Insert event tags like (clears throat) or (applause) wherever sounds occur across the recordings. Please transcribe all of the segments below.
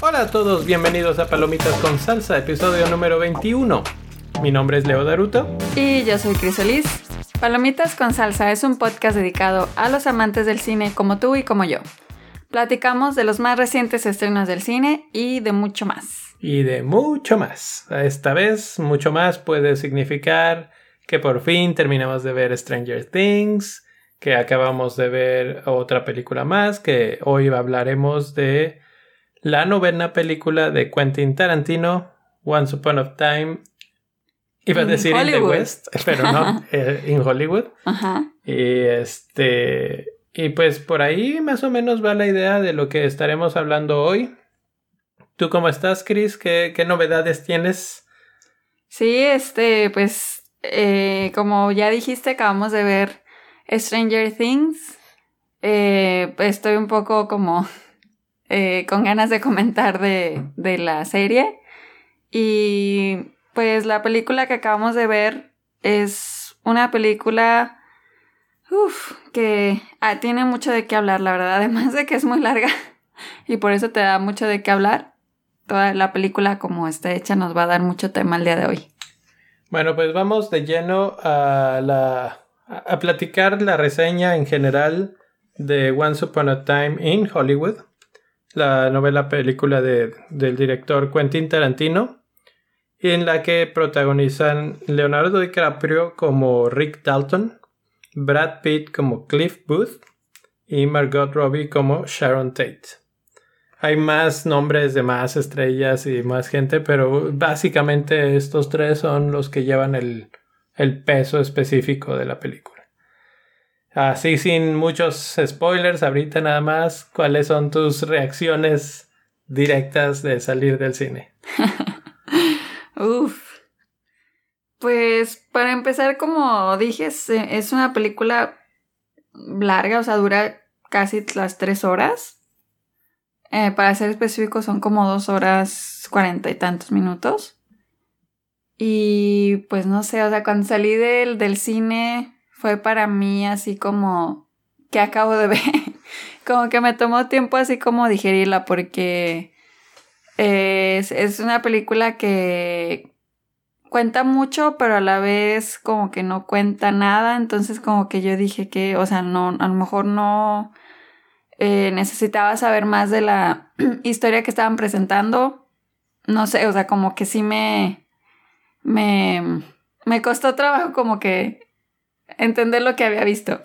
Hola a todos, bienvenidos a Palomitas con Salsa, episodio número 21. Mi nombre es Leo Daruto. Y yo soy Crisolis. Palomitas con Salsa es un podcast dedicado a los amantes del cine como tú y como yo. Platicamos de los más recientes estrenos del cine y de mucho más. Y de mucho más. Esta vez, mucho más puede significar que por fin terminamos de ver Stranger Things, que acabamos de ver otra película más, que hoy hablaremos de la novena película de Quentin Tarantino, Once Upon a Time. Iba a decir in the West, pero no, (laughs) eh, in Hollywood. Ajá. Y este. Y pues por ahí más o menos va la idea de lo que estaremos hablando hoy. ¿Tú cómo estás, Chris? ¿Qué, qué novedades tienes? Sí, este, pues, eh, como ya dijiste, acabamos de ver Stranger Things. Eh, estoy un poco como (laughs) eh, con ganas de comentar de, de la serie. Y pues la película que acabamos de ver es una película que ah, tiene mucho de qué hablar, la verdad. (laughs) Además de que es muy larga y por eso te da mucho de qué hablar. Toda la película como está hecha nos va a dar mucho tema el día de hoy. Bueno, pues vamos de lleno a la a platicar la reseña en general de Once Upon a Time in Hollywood, la novela película de, del director Quentin Tarantino, en la que protagonizan Leonardo DiCaprio como Rick Dalton, Brad Pitt como Cliff Booth y Margot Robbie como Sharon Tate. Hay más nombres de más estrellas y más gente, pero básicamente estos tres son los que llevan el, el peso específico de la película. Así sin muchos spoilers, ahorita nada más, ¿cuáles son tus reacciones directas de salir del cine? (laughs) Uf. Pues para empezar, como dije, es, una película larga, o sea, dura casi las tres horas. Eh, para ser específico, son como dos horas cuarenta y tantos minutos. Y pues no sé, o sea, cuando salí del, del cine fue para mí así como que acabo de (laughs) ver. como que me tomó tiempo así como digerirla porque es, es una película que cuenta mucho, pero a la vez como que no cuenta nada. Entonces como que yo dije que, o sea, no, a lo mejor no eh, necesitaba saber más de la (clears throat) historia que estaban presentando. No sé, o sea, como que sí me, me, me costó trabajo como que entender lo que había visto.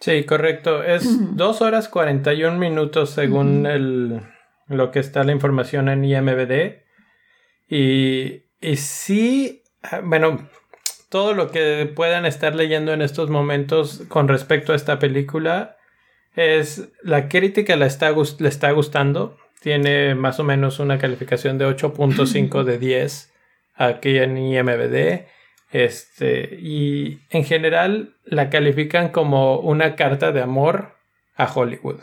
Sí, correcto. Es dos horas 41 minutos según el, lo que está la información en IMBD. Y, y sí, bueno, todo lo que puedan estar leyendo en estos momentos con respecto a esta película es la crítica le está, le está gustando. Tiene más o menos una calificación de 8.5 de 10 aquí en IMBD. Este, y en general la califican como una carta de amor a Hollywood.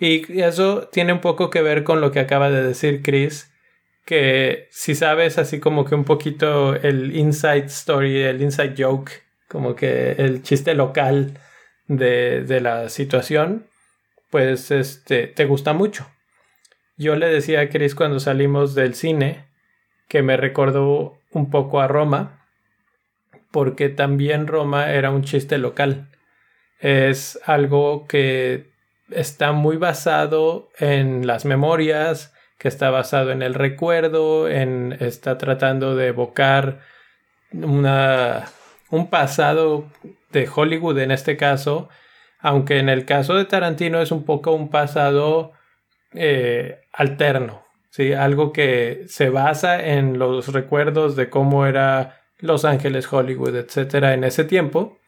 Y eso tiene un poco que ver con lo que acaba de decir Chris, que si sabes así como que un poquito el inside story, el inside joke, como que el chiste local de, de la situación, pues este, te gusta mucho. Yo le decía a Chris cuando salimos del cine que me recordó un poco a Roma, porque también Roma era un chiste local. Es algo que está muy basado en las memorias, que está basado en el recuerdo, en está tratando de evocar una, un pasado de Hollywood en este caso, aunque en el caso de Tarantino es un poco un pasado eh, alterno, ¿sí? algo que se basa en los recuerdos de cómo era Los Ángeles, Hollywood, etcétera, en ese tiempo,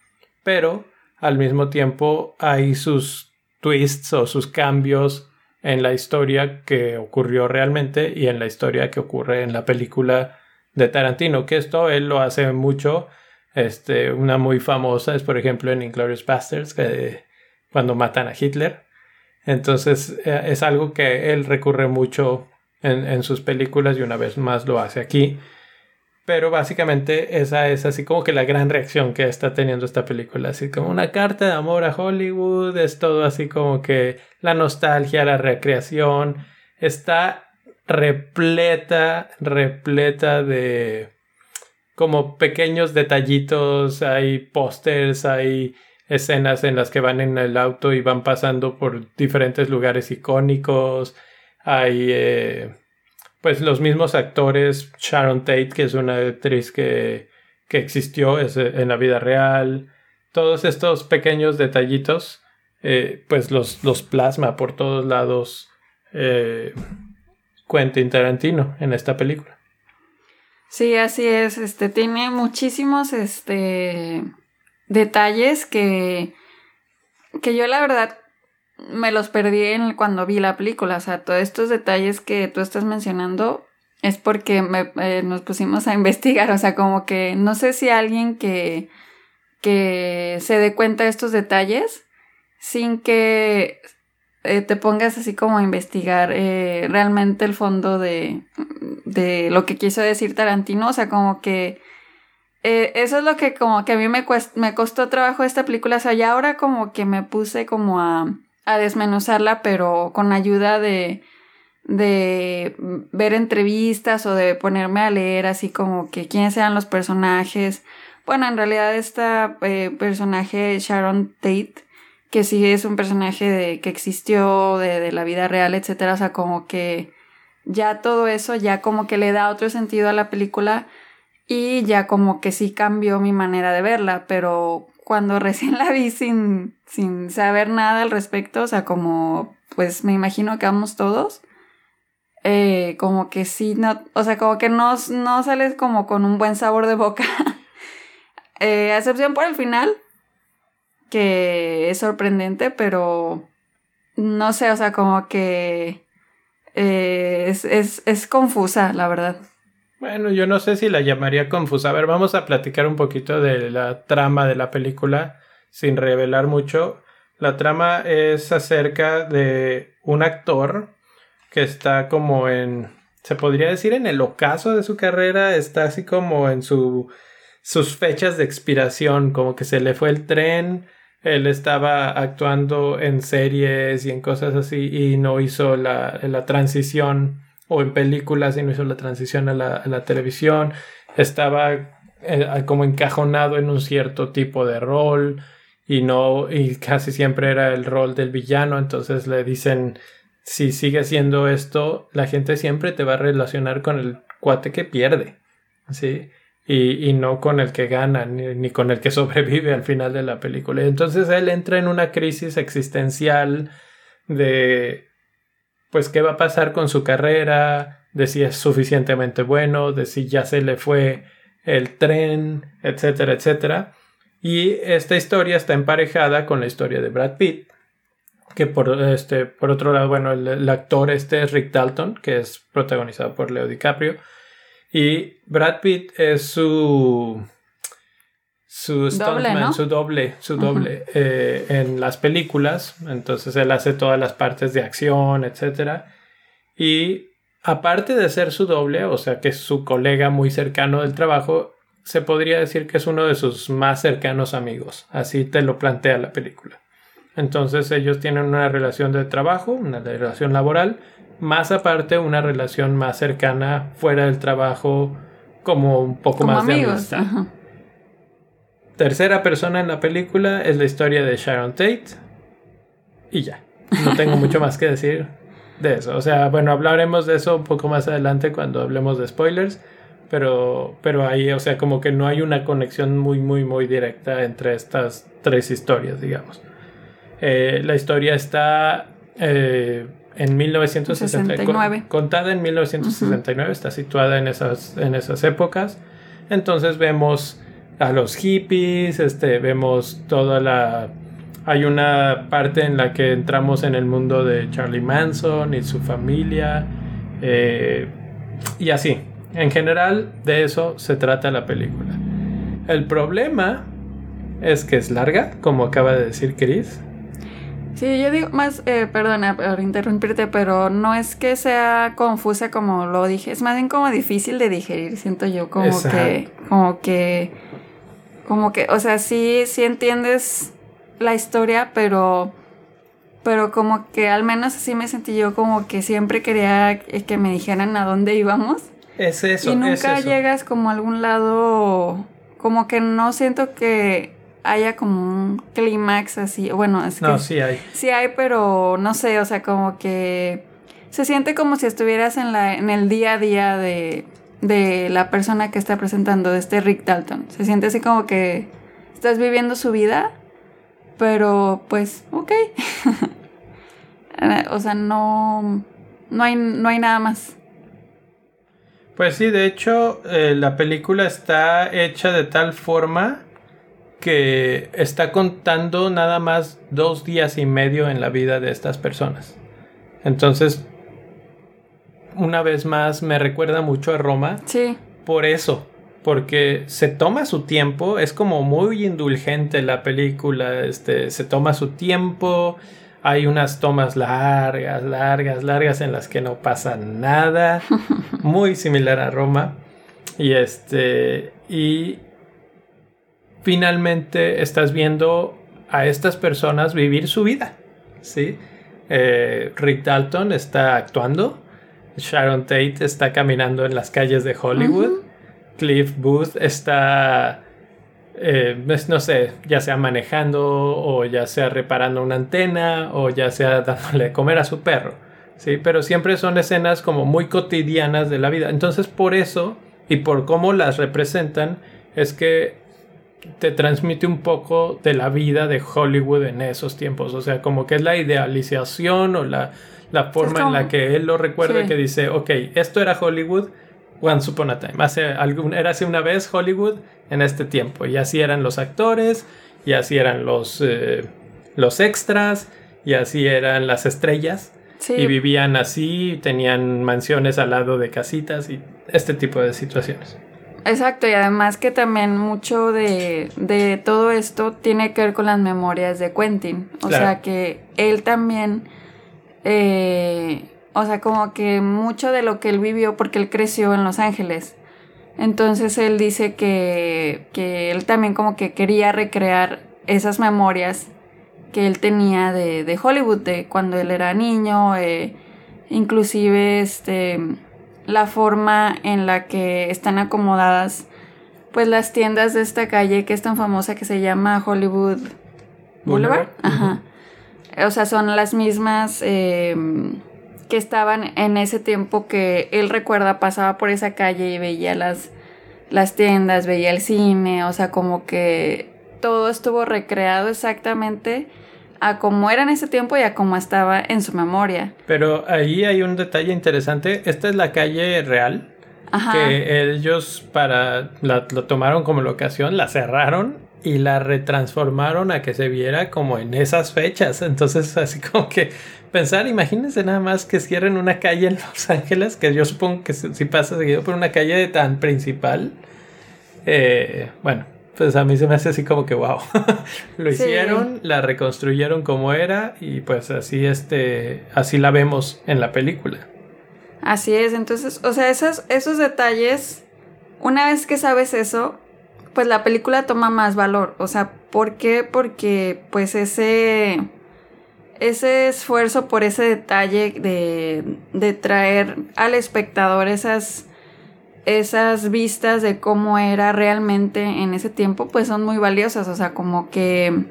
pero al mismo tiempo hay sus twists o sus cambios en la historia que ocurrió realmente y en la historia que ocurre en la película de Tarantino, que esto él lo hace mucho. Este, una muy famosa es, por ejemplo, en Inglorious Bastards, que, cuando matan a Hitler. Entonces, eh, es algo que él recurre mucho en, en sus películas y una vez más lo hace aquí. Pero básicamente esa es así como que la gran reacción que está teniendo esta película. Así como una carta de amor a Hollywood. Es todo así como que la nostalgia, la recreación. Está repleta, repleta de como pequeños detallitos. Hay pósters, hay escenas en las que van en el auto y van pasando por diferentes lugares icónicos. Hay eh, pues los mismos actores, Sharon Tate, que es una actriz que, que existió en la vida real, todos estos pequeños detallitos, eh, pues los, los, plasma por todos lados eh, Quentin Tarantino en esta película. Sí, así es. Este tiene muchísimos este detalles que que yo la verdad me los perdí en cuando vi la película. O sea, todos estos detalles que tú estás mencionando es porque me, eh, nos pusimos a (laughs) investigar. O sea, como que no sé si alguien que, que se dé cuenta de estos detalles sin que eh, te pongas así como a investigar eh, realmente el fondo de, de lo que quiso decir Tarantino. O sea, como que eso es lo que como que a mí me, me costó trabajo esta película. O sea, ya ahora como que me puse como a a desmenuzarla, pero con ayuda de, de ver entrevistas o de ponerme a leer así como que quiénes eran los personajes. Bueno, en realidad esta eh, personaje Sharon Tate, que sí es un personaje de, que existió de, de la vida real, etcétera, o sea, como que ya todo eso ya como que le da otro sentido a la película y ya como que sí cambió mi manera de verla, pero cuando (laughs) recién la vi sin, sin saber nada al respecto, o sea, como pues me imagino que vamos todos, eh, como que sí, no, o sea, como que no, no sales como con un buen sabor de boca, (laughs) eh, a excepción por el final, que es sorprendente, pero no sé, o sea, como que eh, es, es, es confusa, la verdad. Bueno, yo no sé si la llamaría confusa. A ver, vamos a platicar un poquito de la trama de la película sin revelar mucho. La trama es acerca de un actor que está como en, se podría decir en el ocaso de su carrera, está así como en su, sus fechas de expiración, como que se le fue el tren, él estaba actuando en series y en cosas así y no hizo la, la transición o en películas y no hizo la transición a la, televisión, estaba eh, como encajonado en un cierto tipo de rol y no y casi siempre era el rol del villano, entonces le dicen si sigue haciendo esto, la gente siempre te va a relacionar con el cuate que pierde, ¿sí? Y, y no con el que gana, ni, ni, con el que (laughs) sobrevive al final de la película. Entonces él entra en una crisis existencial de pues qué va a pasar con su carrera, de si es suficientemente bueno, de si ya se le fue el tren, etcétera, etcétera. Y esta historia está emparejada con la historia de Brad Pitt, que por, este, por otro lado, bueno, el, actor este es Rick Dalton, que es protagonizado por Leo DiCaprio, y Brad Pitt es su su doble, su doble, su doble eh, en las películas. Entonces él hace todas las partes de acción, etc. Y aparte de ser su doble, o sea que es su colega muy cercano del trabajo, se podría decir que es uno de sus más cercanos amigos. Así te lo plantea la película. Entonces ellos tienen una relación de trabajo, una relación laboral, más aparte una relación más cercana fuera del trabajo, como un poco más de amistad tercera persona en la película es la historia de Sharon Tate. Y ya. No tengo mucho más que decir de eso. O sea, bueno, hablaremos de eso un poco más adelante cuando hablemos de spoilers. Pero, pero ahí, o sea, como que no hay una conexión muy, muy, muy directa entre estas tres historias, digamos. Eh, la historia está eh, en 1969. Contada en 1969, está situada en esas, en esas épocas. Entonces vemos a los hippies, este, vemos toda la... Hay una parte en la que entramos en el mundo de Charlie Manson y su familia. Eh, y así. En general, de eso se trata la película. El problema es que es larga, como acaba de decir Chris. Sí, yo digo más, eh, perdona por interrumpirte, pero no es que sea confusa como lo dije, es más bien como difícil de digerir, siento yo, como Exacto. que, como que, como que, o sea, sí, sí entiendes la historia, pero, pero como que al menos así me sentí yo, como que siempre quería que me dijeran a dónde íbamos. Es eso, y es nunca eso. llegas como a algún lado, como que no siento que haya como un clímax así, bueno, es que No, sí hay. sí hay, pero no sé, o sea, como que se siente como si estuvieras en, la, en el día a día de, de la persona que está presentando, de este Rick Dalton. Se siente así como que estás viviendo su vida, pero pues, ok. (laughs) o sea, no, no, hay, no hay nada más. Pues sí, de hecho, eh, la película está hecha de tal forma que está contando nada más dos días y medio en la vida de estas personas. Entonces, una vez más, me recuerda mucho a Roma. Sí, por eso, porque se toma su tiempo, es como muy indulgente la película, este, se toma su tiempo, hay unas tomas largas, largas, largas en las que no pasa nada, (laughs) muy similar a Roma, y este, y finalmente estás viendo a estas personas vivir su vida, ¿sí? Eh, Rick Dalton está actuando, Sharon Tate está caminando en las calles de Hollywood. Cliff Booth está, eh, pues, no sé, ya sea manejando o ya sea reparando una antena o ya sea dándole de comer a su perro. Sí, pero siempre son escenas como muy cotidianas de la vida. Entonces por eso y por cómo las representan es que te transmite un poco de la vida de Hollywood en esos tiempos. O sea, como que es la idealización o la, la forma en la que él lo recuerda Sí. que dice, ok, esto era Hollywood once upon a time. Hace algún, era hace una vez Hollywood en este tiempo. Y así eran los actores, y así eran los, eh, los extras, y así eran las estrellas. sí. Y vivían así, tenían mansiones al lado de casitas y este tipo de situaciones. Exacto, y además que también mucho de, de todo esto tiene que ver con las memorias de Quentin. O Claro. sea que él también, eh, o sea, como que mucho de lo que él vivió, porque él creció en Los Ángeles. Entonces él dice que, que él también como que quería recrear esas memorias que él tenía de, de Hollywood, de cuando él era niño, eh, inclusive este la forma en la que están acomodadas pues las tiendas de esta calle que es tan famosa que se llama Hollywood Boulevard. Ajá. O sea, son las mismas eh, que estaban en ese tiempo que él recuerda, pasaba por esa calle y veía las, las tiendas, veía el cine, o sea, como que todo estuvo recreado exactamente a como era en ese tiempo y a como estaba en su memoria. Pero ahí hay un detalle interesante. Esta es la calle real. Ajá. que ellos para la, lo tomaron como locación, la cerraron y la retransformaron a que se viera como en esas fechas. Entonces, (laughs) así como que pensar, imagínense nada más que cierren una calle en Los Ángeles, que yo supongo que si si pasa seguido por una calle tan principal. eh, bueno, pues a mí se me hace así como que wow. (laughs) Lo Sí. hicieron, la reconstruyeron como era y pues así este así la vemos en la película. Así es, entonces, o sea, esos, esos detalles, una vez que sabes eso, pues la película toma más valor. O sea, ¿por qué? Porque pues ese, ese esfuerzo por ese detalle de, de traer al espectador esas, esas vistas de cómo era realmente en ese tiempo, pues son muy valiosas. O sea, como que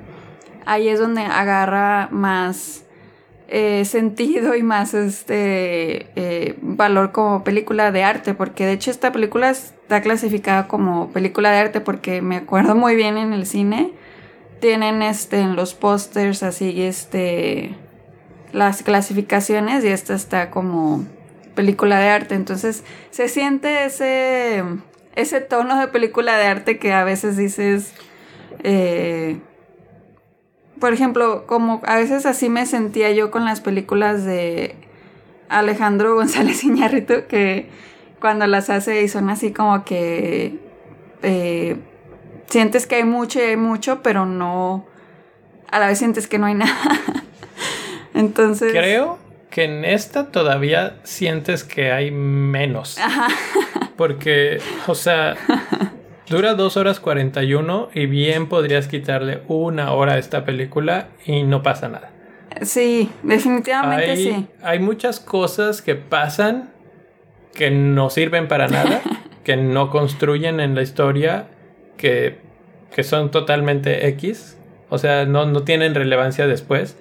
ahí es donde agarra más eh, sentido y más este eh, valor como película de arte, porque de hecho esta película está clasificada como película de arte porque me acuerdo muy bien en el cine tienen este en los pósters así este las clasificaciones y esta está como película de arte, entonces se siente ese ese tono de película de arte que a veces dices eh, por ejemplo, como a veces así me sentía yo con las películas de Alejandro González (laughs) Iñárritu, que cuando las hace y son así como que eh, sientes que hay mucho y hay mucho, pero no, a la vez sientes que no hay nada. (laughs) Entonces. Creo que en esta todavía sientes que hay menos. Ajá. Porque, o sea, dura 2 horas 41 y bien podrías quitarle una hora a esta película y no pasa nada. Sí, definitivamente sí. Hay muchas cosas que pasan que no sirven para nada, (laughs) que no construyen en la historia, que, que son totalmente X, o sea, no, no tienen relevancia después.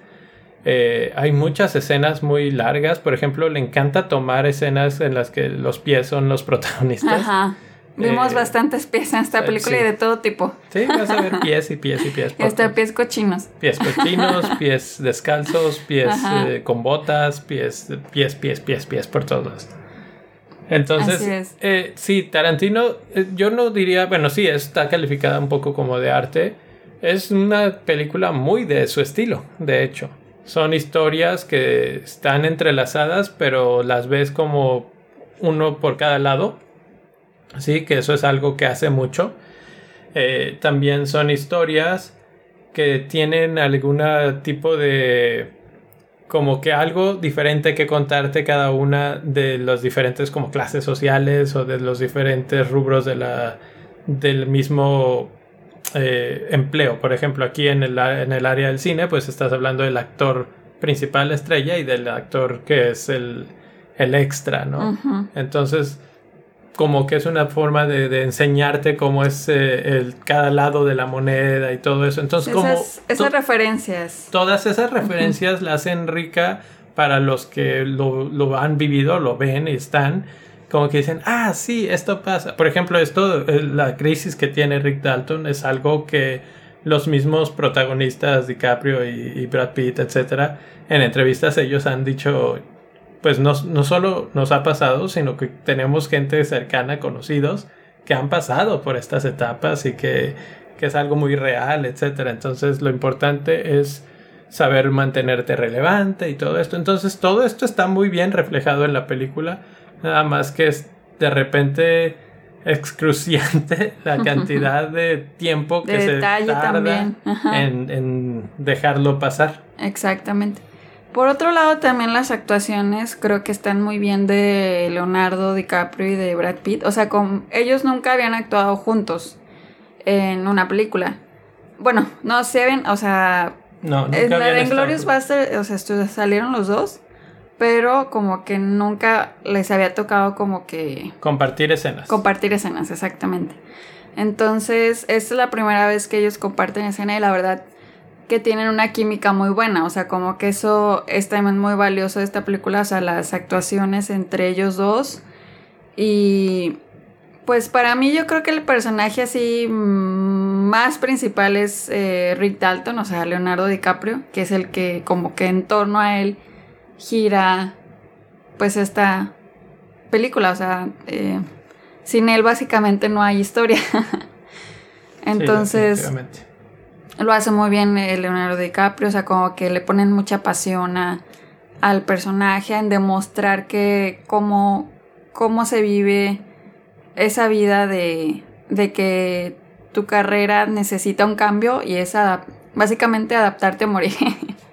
Eh, hay muchas escenas muy largas. Por ejemplo, le encanta tomar escenas en las que los pies son los (laughs) protagonistas. Ajá. Vimos eh, bastantes pies en esta película y de todo tipo. Sí, vas a ver (laughs) pies y pies y pies. Y hasta pies cochinos. Pies cochinos, (laughs) pies descalzos, pies eh, con botas, pies, pies, pies, pies, pies por todos. Entonces, sí, Tarantino, yo no diría, bueno, sí, está calificada un poco como de arte. Es una película muy de su estilo, de hecho. Son historias que están entrelazadas, pero las ves como uno por cada lado. Sí, que eso es algo que hace mucho. Eh, también son historias que tienen algún tipo de como que algo diferente que contarte cada una de las diferentes como clases sociales o de los diferentes rubros de la del mismo eh, empleo. Por ejemplo, aquí en el, en el área del cine, pues estás hablando del actor principal estrella y del actor que es el, el extra, ¿no? Entonces, como que es una forma de, de enseñarte cómo es eh, el, cada lado de la moneda y todo eso. Entonces, como... Esas referencias. Todas esas referencias la hacen rica para los que lo, lo han vivido, lo ven y están como que dicen, ah, sí, esto pasa. Por ejemplo, esto, eh, la crisis que tiene Rick Dalton es algo que los mismos protagonistas, DiCaprio y, Brad Pitt, etcétera, en entrevistas ellos han dicho, pues no, no solo nos ha pasado, sino que tenemos gente cercana, conocidos, que han pasado por estas etapas y que, que es algo muy real, etcétera. Entonces, lo importante es saber mantenerte relevante y todo esto. Entonces, todo esto está muy bien reflejado en la película Nada más que es de repente excruciante (laughs) la cantidad de tiempo que se tarda en, en, dejarlo pasar. Exactamente. Por otro lado, también las actuaciones creo que están muy bien de Leonardo DiCaprio y de Brad Pitt. O sea, con, ellos nunca habían actuado juntos en una película. Bueno, no se ven, o sea, no, nunca en de Glorious Buster, o sea, salieron los dos pero como que nunca les había tocado como que... Compartir escenas. Compartir escenas, exactamente. Entonces, esta es la primera vez que ellos comparten escena y la verdad que tienen una química muy buena, o sea, como que eso es también muy valioso de esta película, o sea, las actuaciones entre ellos dos. Y pues para mí yo creo que el personaje así más principal es eh, Rick Dalton, o sea, Leonardo DiCaprio, que es el que como que en torno a él gira pues esta película, o sea, eh, sin él básicamente no hay historia. (laughs) Entonces, lo hace muy bien eh, Leonardo DiCaprio, o sea, como que le ponen mucha pasión al personaje, en demostrar que cómo, cómo se vive esa vida de, de que tu carrera necesita un cambio y es básicamente adaptarte a morir. (laughs)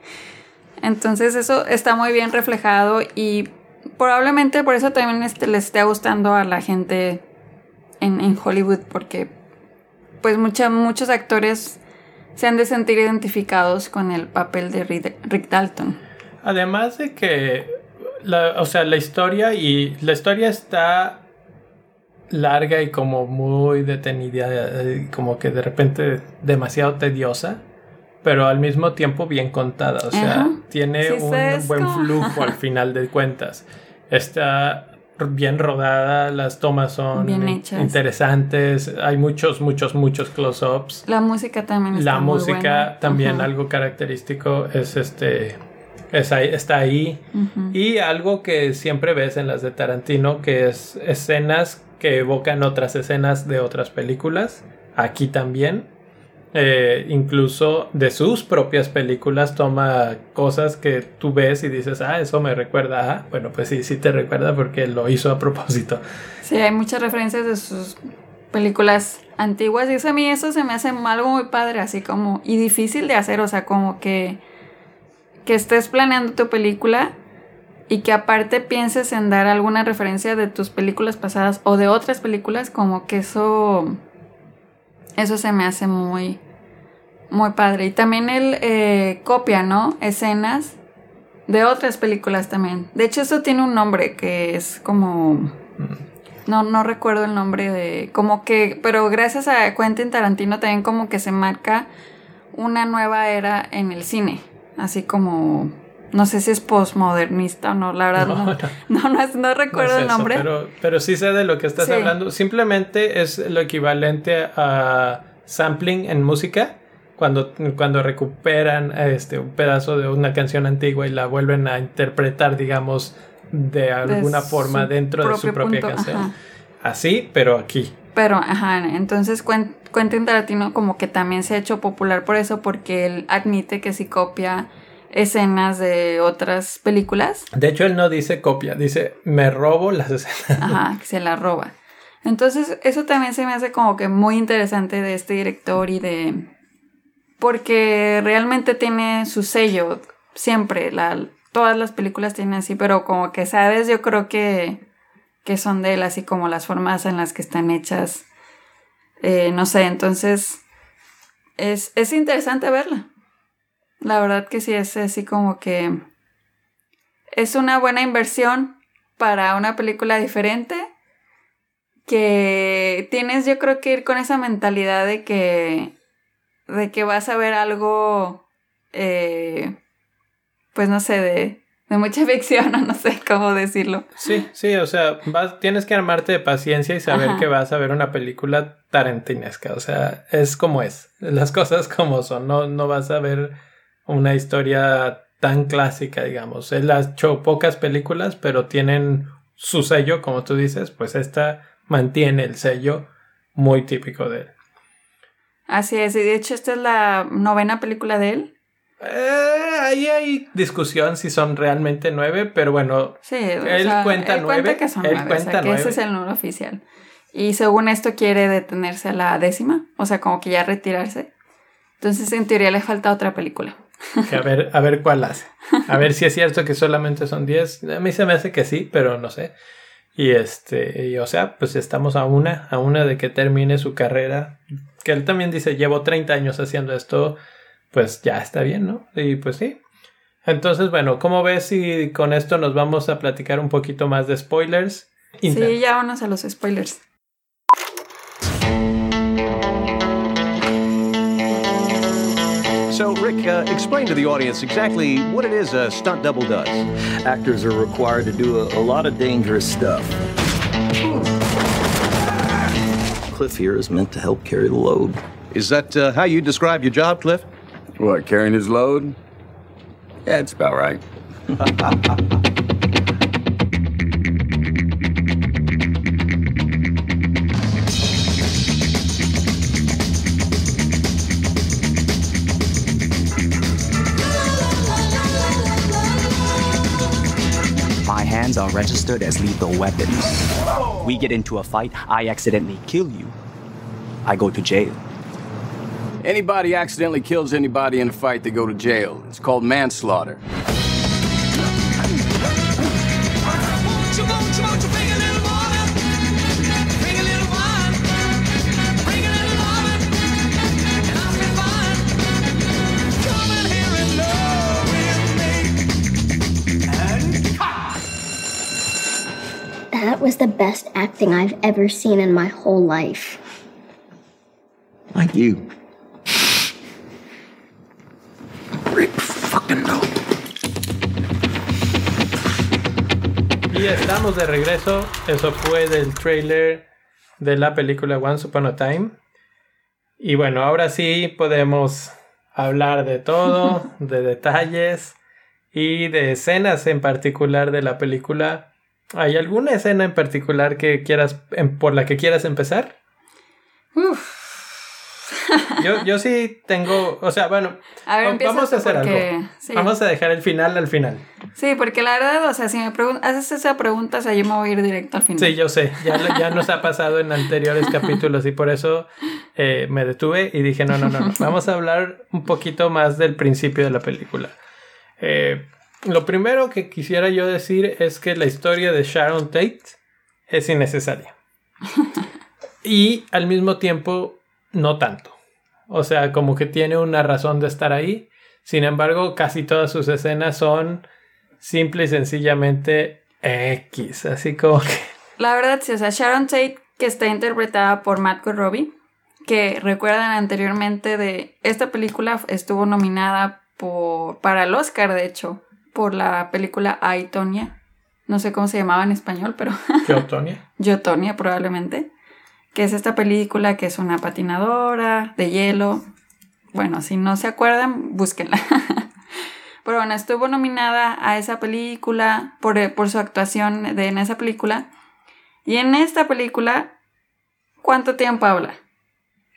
Entonces eso está muy bien reflejado y probablemente por eso también este, les esté gustando a la gente en, Hollywood porque pues muchos actores se han de sentir identificados con el papel de Rick Dalton. Además de que, la, o sea, la historia y la historia está larga y como muy detenida, eh, como que de repente demasiado tediosa pero al mismo tiempo bien contada. O sea, tiene un buen flujo al (laughs) final de cuentas. Está bien rodada, las tomas son interesantes, hay muchos, muchos, muchos close-ups. La música también está La música también algo característico es este... Es ahí, está ahí. Y algo que siempre ves en las de Tarantino, que es escenas que evocan otras escenas de otras películas. Aquí también eh, incluso de sus propias películas toma cosas que tú ves y dices, ah, eso me recuerda. Bueno, pues sí, sí te recuerda porque lo hizo a propósito. Sí, hay muchas referencias de sus películas antiguas y eso a mí eso se me hace algo muy padre, así como... y difícil de hacer, o sea, como que que estés planeando tu película y que aparte pienses en dar alguna referencia de tus películas pasadas o de otras películas, como que eso, eso se me hace muy, muy padre. Y también él eh, copia, ¿no? Escenas de otras películas también. De hecho, eso tiene un nombre que es como... No, no recuerdo el nombre de... Como que... Pero gracias a Quentin Tarantino también como que se marca una nueva era en el cine. Así como no sé si es postmodernista o no, la verdad no. No, (laughs) no, no, recuerdo el nombre. Pero, pero sí sé de lo que estás hablando. Simplemente es lo equivalente a sampling en música. Cuando, cuando recuperan este, un pedazo de una canción antigua y la vuelven a interpretar, digamos, de alguna forma dentro de su propia canción. Así, pero aquí. Pero, ajá, entonces Quentin Tarantino como que también se ha hecho popular por eso, porque él admite que si copia escenas de otras películas. De hecho, él no dice copia, dice me robo las escenas. Ajá, (laughs) que se las roba. Entonces, eso también se me hace como que muy interesante de este director y de... Porque realmente tiene su sello, siempre, todas las películas tienen así, pero como que sabes, yo creo que, que son de él, así como las formas en las que están hechas. Eh, no sé, entonces es, es interesante verla. La verdad que sí es así como que es una buena inversión para una película diferente que tienes yo creo que ir con esa mentalidad de que de que vas a ver algo eh, pues no sé de, de mucha (laughs) ficción o no sé cómo decirlo. Sí, sí, o sea, vas, tienes que armarte de paciencia y saber que vas a ver una película tarantinesca, o sea, es como es, las (laughs) cosas como son, no, no vas a ver una historia tan clásica, digamos. Él ha hecho pocas películas, pero tienen su sello, como tú dices, pues esta mantiene el sello muy típico de él. Así es, y de hecho esta es la novena película de él. Eh, ahí hay discusión si son realmente nueve, pero bueno, sí, él cuenta nueve. que son nueve, ese es el número oficial. Y según esto quiere detenerse a la décima, o sea, como que ya retirarse. Entonces en teoría le falta otra película a ver, a ver cuál hace. A ver si es cierto que solamente son 10. A mí se me hace que sí, pero no sé. Y este, y, o sea, pues estamos a una, a una de que termine su carrera. Que él también dice, llevo 30 años haciendo esto, pues ya está bien, ¿no? Y pues sí. Entonces, bueno, ¿cómo ves si con esto nos vamos a platicar un poquito más de spoilers? Sí, ya vámonos a los spoilers. So, Rick, uh, explain to the audience exactly what it is a stunt double does. Actors are required to do a, a lot of dangerous stuff. Cliff here is meant to help carry the load. Is that uh, how you describe your job, Cliff? What, carrying his load? Yeah, it's about right. (laughs) hands are registered as lethal weapons. We get into a fight, I accidentally kill you. I go to jail. Anybody accidentally kills anybody in a fight, they go to jail. It's called manslaughter. Was the best acting I've ever seen in my whole life. Like you. Rick fucking no. Y estamos de regreso. Eso fue del trailer de la película Once Upon a Time. Y bueno, ahora sí podemos hablar de todo, (laughs) de detalles y de escenas en particular de la película ¿Hay alguna escena en particular que quieras, por la que quieras empezar? Uf. (laughs) yo, yo sí tengo, o sea, bueno, vamos a hacer algo. Vamos a dejar el final al final. Sí, porque la verdad, o sea, si me haces esa pregunta, o sea, yo me voy a ir directo al final. Sí, yo sé, ya, ya nos ha pasado en anteriores capítulos y por eso eh, me detuve y dije, no, no, no, no, vamos a hablar un poquito más del principio de la película. Eh, lo primero que quisiera yo decir es que la historia de Sharon Tate es innecesaria. (laughs) y al mismo tiempo, no tanto. O sea, como que tiene una razón de estar ahí. Sin embargo, casi todas sus escenas son simple y sencillamente X. Así como que. La verdad, sí, o sea, Sharon Tate, que está interpretada por Matt Robbie, que recuerdan anteriormente de esta película, estuvo nominada por, para el Oscar, de hecho, por la película Ay, Tonya. No sé cómo se llamaba en español, pero. (laughs) Yo, Tonya. Yo, Tonya, probablemente. Que es esta película que es una patinadora de hielo. Bueno, si no se acuerdan, búsquenla. (laughs) Pero bueno, estuvo nominada a esa película por, por su actuación de, en esa película. Y en esta película, ¿cuánto tiempo habla?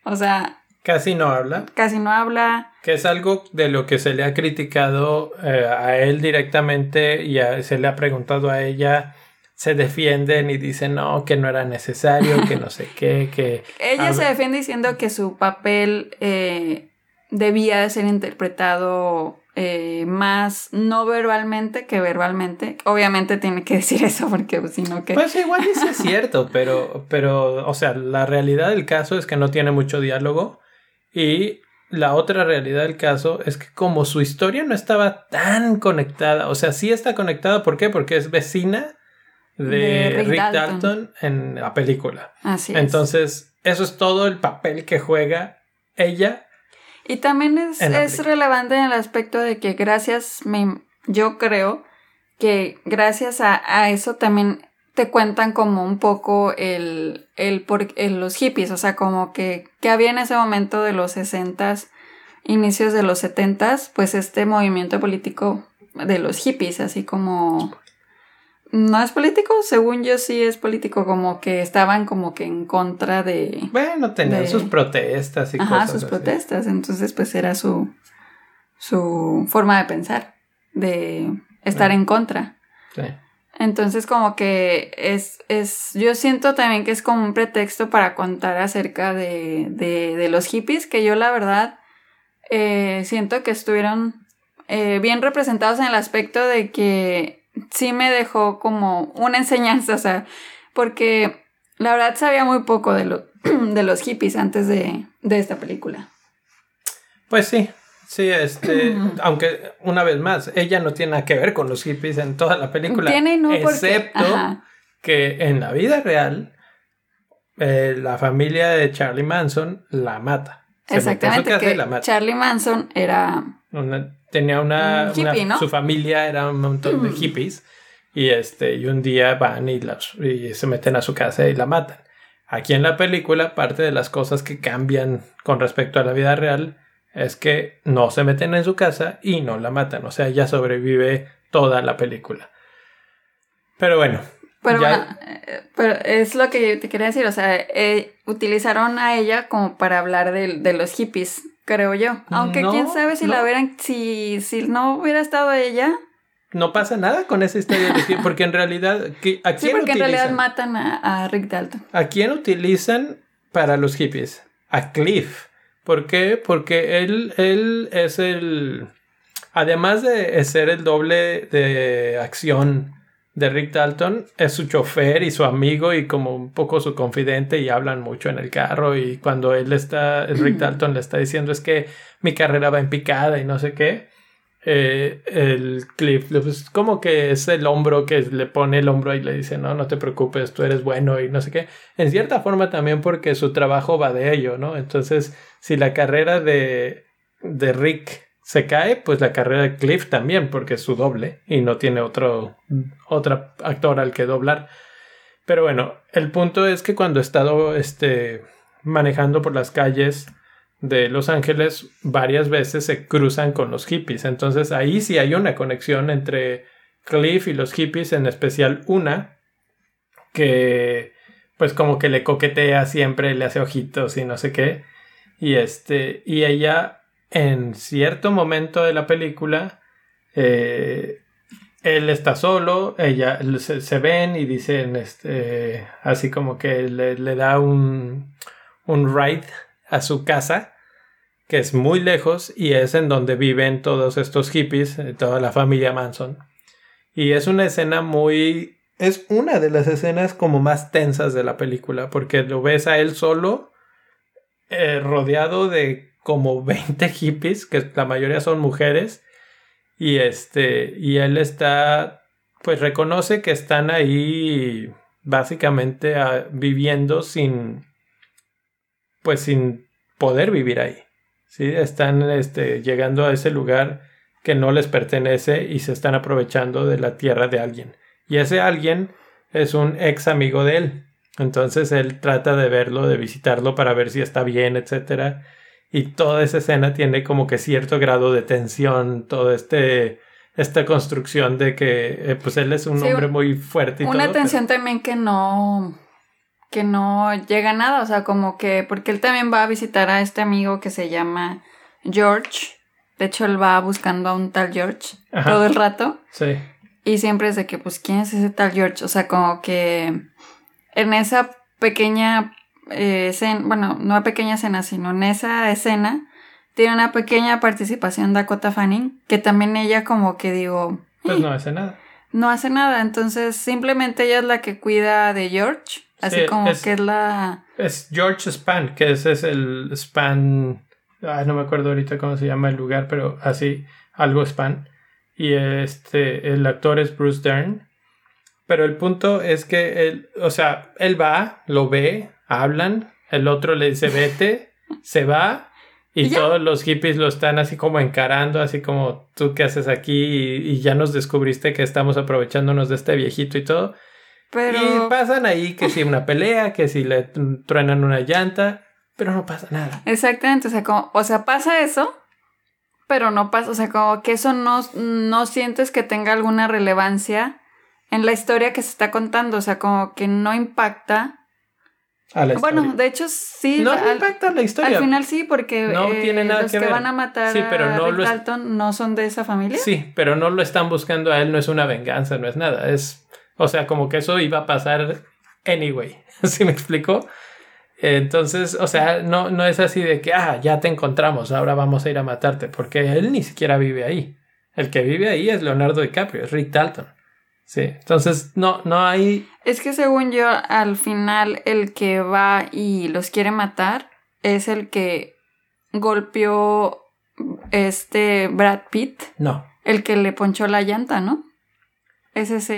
O sea... Casi no habla. Casi no habla. Que es algo de lo que se le ha criticado eh, a él directamente y se le ha preguntado a ella se defienden y dicen no, que no era necesario, que no sé qué, que... Ella se defiende diciendo que su papel eh, debía de ser interpretado eh, más no verbalmente que verbalmente. Obviamente tiene que decir eso porque pues, si no que... Pues igual es cierto, pero, pero, o sea, la realidad del caso es que no tiene mucho diálogo y la otra realidad del caso es que como su historia no estaba tan conectada, o sea, sí está conectada, ¿por qué? Porque es vecina de, Rick, Dalton. en la película. Así Entonces, eso es todo el papel que juega ella y también es, es relevante en el aspecto de que gracias, me, yo creo que gracias a, eso también te cuentan como un poco el, el, por, los hippies, o sea, como que, que había en ese momento de los 60s, inicios de los 70s, pues este movimiento político de los hippies, así como no es político, según yo sí es político, como que estaban como que en contra de... Bueno, tenían sus protestas y Ajá, sus protestas, entonces pues era su, su forma de pensar, de estar en contra. Sí. Entonces como que es, es, yo siento también que es como un pretexto para contar acerca de, de, de los hippies, que yo la verdad eh, siento que estuvieron eh, bien representados en el aspecto de que sí me dejó como una enseñanza, o sea, porque la verdad sabía muy poco de, lo, (clears throat) de los hippies antes de, esta película. Pues sí, sí, este, aunque una vez más, ella no tiene nada que ver con los hippies en toda la película. Tiene no excepto que en la vida real eh, la familia de Charlie Manson la mata. Exactamente, que Charlie Manson era tenía una, su familia era un montón de hippies y este y un día van y, y se meten a su casa y la matan. Aquí en la película parte de las cosas que cambian con respecto a la vida real es que no se meten en su casa y no la matan, o sea, ella sobrevive toda la película. Pero bueno, pero eh, pero es lo que te quería decir, o sea, eh, utilizaron a ella como para hablar de, de, los hippies, creo yo. Aunque quién sabe si la hubieran, si, si no hubiera estado ella. No pasa nada con esa historia de porque en realidad, ¿a quién Sí, porque en realidad matan a, a, Rick Dalton. ¿A quién utilizan para los hippies? A Cliff. ¿Por qué? Porque él, él es el... Además de ser el doble de acción de Rick Dalton es su chofer y su amigo y como un poco su confidente y hablan mucho en el carro y cuando él está, Rick Dalton le está diciendo es que mi carrera va en picada y no sé qué, eh, el Cliff pues, como que es el hombro que le pone el hombro y le dice no, no te preocupes, tú eres bueno y no sé qué, en cierta forma también porque su trabajo va de ello, ¿no? Entonces, si la carrera de, de Rick se cae, pues la carrera de Cliff también, porque es su doble y no tiene otro, otro actor al que doblar. Pero bueno, el punto es que cuando he estado este, manejando por las calles de Los Ángeles, varias veces se cruzan con los hippies. Entonces ahí sí hay una conexión entre Cliff y los hippies, en especial una que pues como que le coquetea siempre, le hace ojitos y no sé qué. Y este, y ella en cierto momento de la película, eh, él está solo, ella se, ven y dicen, este, así como que le, da un, un ride a su casa, que es muy lejos y es en donde viven todos estos hippies, eh, toda la familia Manson. Y es una escena muy... Es una de las escenas como más tensas de la película, porque lo ves a él solo, eh, rodeado de como (laughs) 20 hippies, que la mayoría son mujeres, y este, y él está, pues reconoce que están ahí básicamente ah, viviendo sin, pues sin poder vivir ahí. ¿sí? Están este, llegando a ese lugar que no les pertenece y se están aprovechando de la tierra de alguien. Y ese alguien es un ex amigo de él. Entonces él trata de verlo, de visitarlo para ver si está bien, etc. Y toda esa escena tiene como que cierto grado de tensión, toda este, esta construcción de que eh, pues él es un hombre muy fuerte. Y una tensión también que no que no llega a nada, o sea, como que, porque él también va a visitar a este amigo que se llama George. De hecho, él va buscando a un tal George todo el rato. Sí. Y siempre es de que, pues, ¿quién es ese tal George? O sea, como que en esa pequeña eh, escena, bueno, no pequeña escena, sino en esa escena, tiene una pequeña participación Dakota Fanning, que también ella como que digo... Pues no hace nada. No hace nada, entonces simplemente ella es la que cuida de George Así como que es la... Es George Span, que ese es el Span... no me acuerdo ahorita cómo se llama el lugar, pero así, algo Span. Y este, el actor es Bruce Dern. Pero el punto es que él, o sea, él va, lo ve, hablan, el otro le dice vete, (laughs) se va y, todos los hippies lo están así como encarando, así como tú qué haces aquí y, ya nos descubriste que estamos aprovechándonos de este viejito y todo. Y pasan ahí que si una pelea, que si le truenan una llanta, pero no pasa nada. Exactamente, o sea, como, o sea, pasa eso, pero no pasa, o sea, como que eso no, no sientes que tenga alguna relevancia en la historia que se está contando, o sea, como que no impacta. A la bueno, de hecho sí. No, impacta la historia. Al final sí, porque no eh, tiene nada los que, que van a matar sí, pero a no Rick lo Dalton no son de esa familia. Sí, pero no lo están buscando a él, no es una venganza, no es nada, es o sea, como que eso iba a pasar anyway. (laughs) ¿Sí me explico? Entonces, o sea, no, no es así de que, ah, ya te encontramos, ahora vamos a ir a matarte, porque él ni siquiera vive ahí. El que vive ahí es Leonardo DiCaprio, es Rick Dalton. Sí, entonces no, no hay... Es que según yo, al final el que va y los quiere matar es el que golpeó este Brad Pitt. No. El que le ponchó la llanta, ¿no?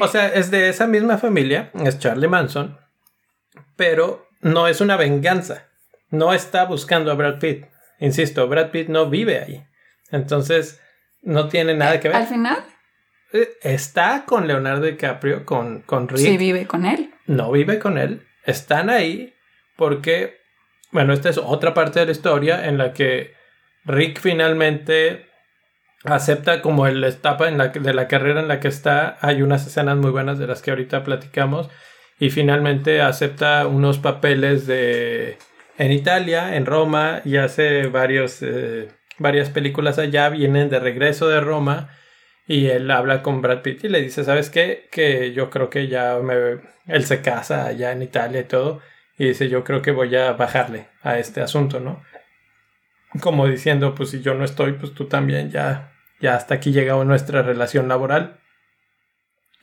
O sea, es de esa misma familia, es Charlie Manson, pero no es una venganza. No está buscando a Brad Pitt. Insisto, Brad Pitt no vive ahí. Entonces, no tiene nada que ver. ¿Al final? Está con Leonardo DiCaprio, con, con Rick. Sí, vive con él. No vive con él. Están ahí porque, bueno, esta es otra parte de la historia en la que Rick finalmente acepta como el etapa en la, de la carrera en la que está. Hay unas escenas muy buenas de las que ahorita platicamos. Y finalmente acepta unos papeles de en Italia, en Roma, y hace varios, eh, varias películas allá. Vienen de regreso de Roma. Y él habla con Brad Pitt y le dice, ¿sabes qué? Que yo creo que ya me... Él se casa allá en Italia y todo. Y dice, yo creo que voy a bajarle a este asunto, ¿no? Como diciendo, pues si yo no estoy, pues tú también ya ya hasta aquí llegado nuestra relación laboral.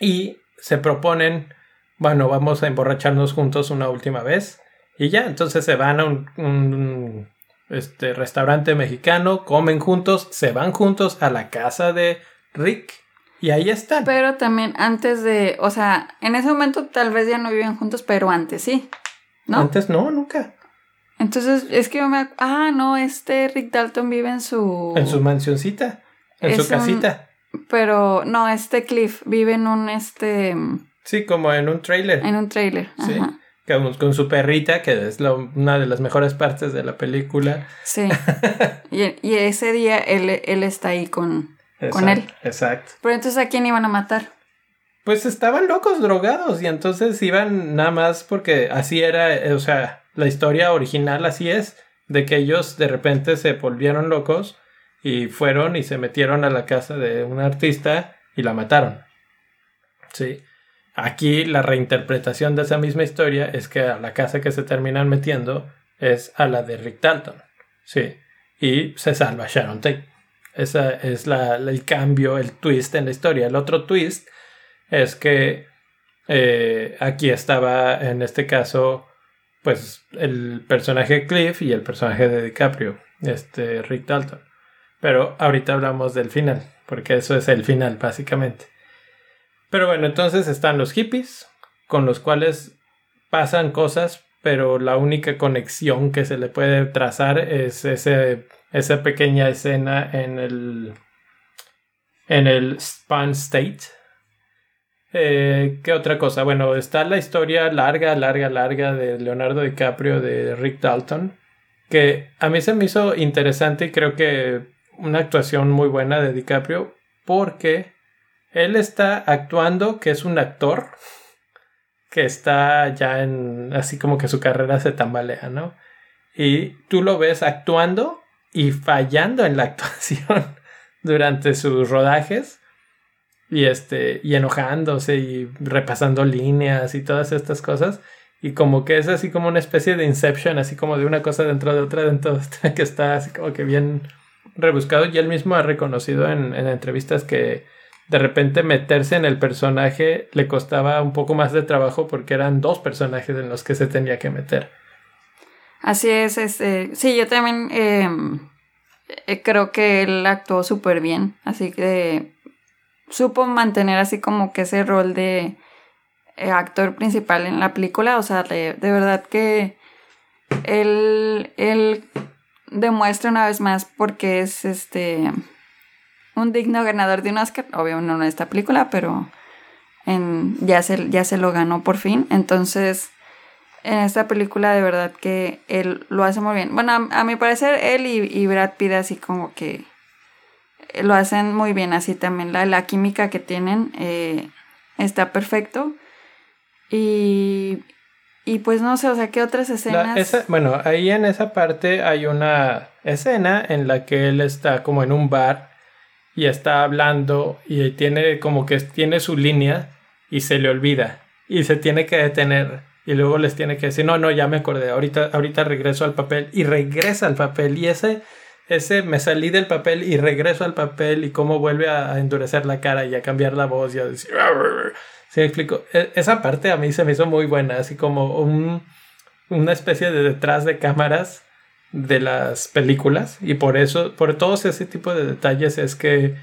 Y se proponen, bueno, vamos a emborracharnos juntos una última vez. Y ya, entonces se van a un, este, restaurante mexicano, comen juntos, se van juntos a la casa de Rick. Y ahí están. Pero también antes de, o sea, en ese momento tal vez ya no viven juntos, pero antes sí. ¿No? Antes no, nunca. Entonces, es que yo me... Ah, no, este Rick Dalton vive en su... En su mansioncita. En su casita. pero no, este Cliff vive en un este. Sí, como en un trailer. En un trailer. Sí. Con, su perrita, que es una de las mejores partes de la película. Sí. (laughs) y, ese día él, él está ahí con, con él. Exacto. Pero entonces, ¿a quién iban a matar? Pues estaban locos, drogados, y entonces iban nada más porque así era, eh, o sea, la historia original así es, de que ellos de repente se volvieron locos y fueron y se metieron a la casa de un artista y la mataron. Sí. Aquí la reinterpretación de esa misma historia es que a la casa que se terminan metiendo es a la de Rick Dalton. Sí. y se salva Sharon Tate. Ese es la, el cambio, el twist en la historia. El otro twist es que eh, aquí estaba, en este caso, pues el personaje Cliff y el personaje de DiCaprio, este Rick Dalton. Pero ahorita hablamos del final, porque eso es el final, básicamente. Pero bueno, entonces están los hippies, con los cuales pasan cosas, pero la única conexión que se le puede trazar es ese, esa pequeña escena en el, en el Span State. Eh, ¿Qué otra cosa? Bueno, está la historia larga, larga, larga de Leonardo DiCaprio, de Rick Dalton, que a mí se me hizo interesante y creo que una actuación muy buena de DiCaprio, porque él está actuando que es un actor que está ya en, así como que su carrera se tambalea, ¿no? Y tú lo ves actuando y fallando en la (laughs) actuación durante sus rodajes y este y enojándose y repasando líneas y todas estas cosas y como que es así como una especie de inception así como de una cosa dentro de otra dentro de otra (laughs) que está así como que bien rebuscado y él mismo ha reconocido en, en entrevistas que de repente meterse en el personaje le costaba un poco más de trabajo porque eran dos personajes en los que se tenía que meter. Así es, este, sí, yo también em, eh, creo que él actuó súper bien, así que supo mantener así como que ese rol de eh, actor principal en la película, o sea, de, de verdad que él, él demuestra una vez más porque es este un digno ganador de un Oscar, obvio no en esta película, pero en, ya, se, ya se lo ganó por fin. Entonces, en esta película de verdad que él lo hace muy bien. Bueno, a, mi parecer él y, Brad Pitt así como que lo hacen muy bien, así también la, la química que tienen eh, está perfecto. Y, y pues no sé, o sea, ¿qué otras escenas? bueno, ahí en esa parte hay una escena en la que él está como en un bar y está hablando y tiene como que tiene su línea y se le olvida y se tiene que detener y luego les tiene que decir, no, no, ya me acordé, ahorita, ahorita regreso al papel y regresa al papel y ese, ese me salí del papel y regreso al papel y cómo vuelve a, endurecer la cara y a cambiar la voz y a decir, (laughs) ¿sí me explico? E, esa parte a mí se me hizo muy buena, así como un, una especie de detrás de cámaras de las películas y por eso, por todos ese tipo de detalles es que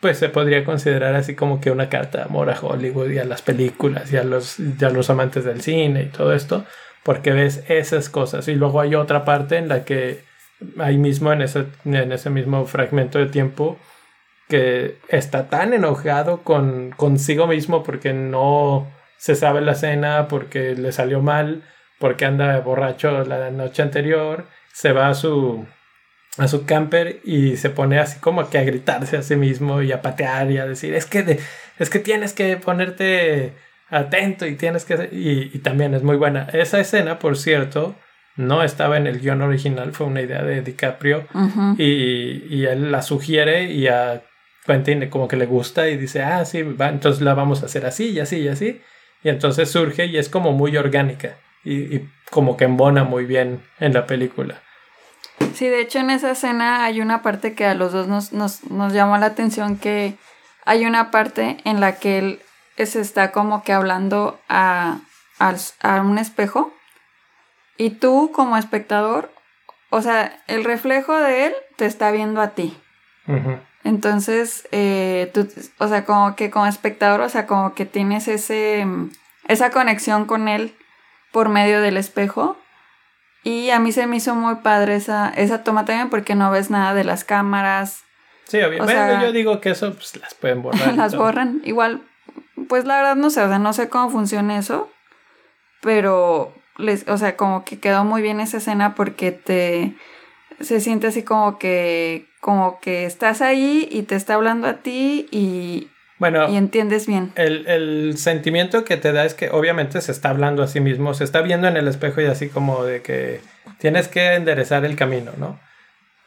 pues se podría considerar así como que una carta de amor a Hollywood y a las películas y a los, los amantes del cine y todo esto, porque ves esas cosas. Y luego hay otra parte en la que ahí mismo en ese, en ese mismo fragmento de tiempo que está tan enojado con consigo mismo porque no se sabe la cena, porque le salió mal, porque anda borracho la noche anterior se va a su, a su camper y se pone así como que a gritarse a sí mismo y a patear y a decir, es que, es que tienes que ponerte atento y tienes que... Y, también es muy buena. Esa escena, por cierto, no estaba en el guion original, fue una idea de DiCaprio y, y, él la sugiere y a Quentin como que le gusta y dice, ah, sí, va, entonces la vamos a hacer así y así y así. Y entonces surge y es como muy orgánica y, y como que embona muy bien en la película. Sí, de hecho en esa escena hay una parte que a los dos nos, nos, nos llamó la atención que hay una parte en la que él se está como que hablando a, a, un espejo y tú como espectador, o sea, el reflejo de él te está viendo a ti. Entonces, eh, tú, o sea, como que como espectador, o sea, como que tienes ese, esa conexión con él por medio del espejo y a mí se me hizo muy padre esa, esa toma también porque no ves nada de las cámaras. Sí, obviamente. yo digo que eso pues, las pueden borrar. (laughs) las borran. Igual, pues la verdad no sé, o sea, no sé cómo funciona eso. Pero, les, o sea, como que quedó muy bien esa escena porque te... Se siente así como que... Como que estás ahí y te está hablando a ti y, bueno, y entiendes bien. El, sentimiento que te da es que obviamente se está hablando a sí mismo, se está viendo en el espejo y así como de que tienes que enderezar el camino, ¿no?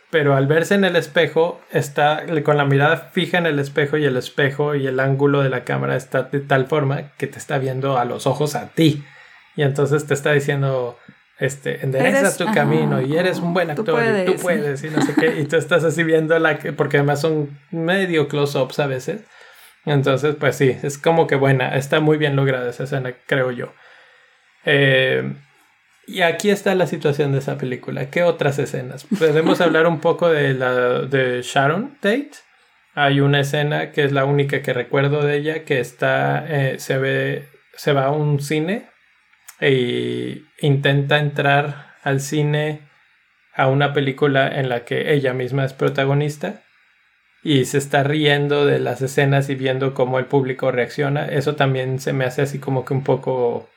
Pero al verse en el espejo, está con la mirada fija en el espejo y el espejo y el ángulo de la cámara está de tal forma que te está viendo a los ojos a ti. Y entonces te está diciendo, este, endereza Eres- tu ajá, camino y eres un buen tú actor y tú puedes. y no sé qué. Y tú estás así viendo la que, porque además son medio close-ups a veces. Entonces, pues sí, es como que buena, está muy bien lograda esa escena, creo yo. Eh, y aquí está la situación de esa película. ¿Qué otras escenas? Podemos (laughs) hablar un poco de la de Sharon Tate. Hay una escena que es la única que recuerdo de ella, que está, eh, se ve, se va a un cine e intenta entrar al cine a una película en la que ella misma es protagonista y se está riendo de las escenas y viendo cómo el público reacciona. Eso también se me hace así como que un poco...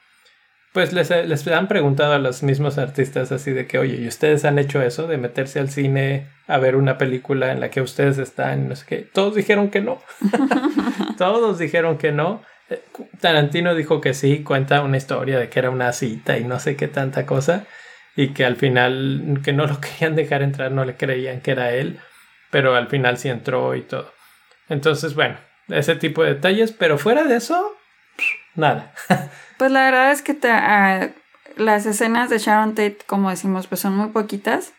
Pues les, les han preguntado a los mismos artistas así de que, oye, ¿y ustedes han hecho eso de meterse al cine a ver una película en la que ustedes están? No sé qué. Todos dijeron que no. (laughs) Todos dijeron que no. Eh, Tarantino dijo que sí, cuenta una historia de que era una cita y no sé qué tanta cosa. Y que al final, que no lo (laughs) querían dejar entrar, no le creían que era él. Pero al final sí entró y todo. Entonces, bueno, ese tipo de detalles. Pero fuera de eso, nada. (laughs) Pues la verdad es que te- ah, las escenas de Sharon Tate, como decimos, pues son muy poquitas.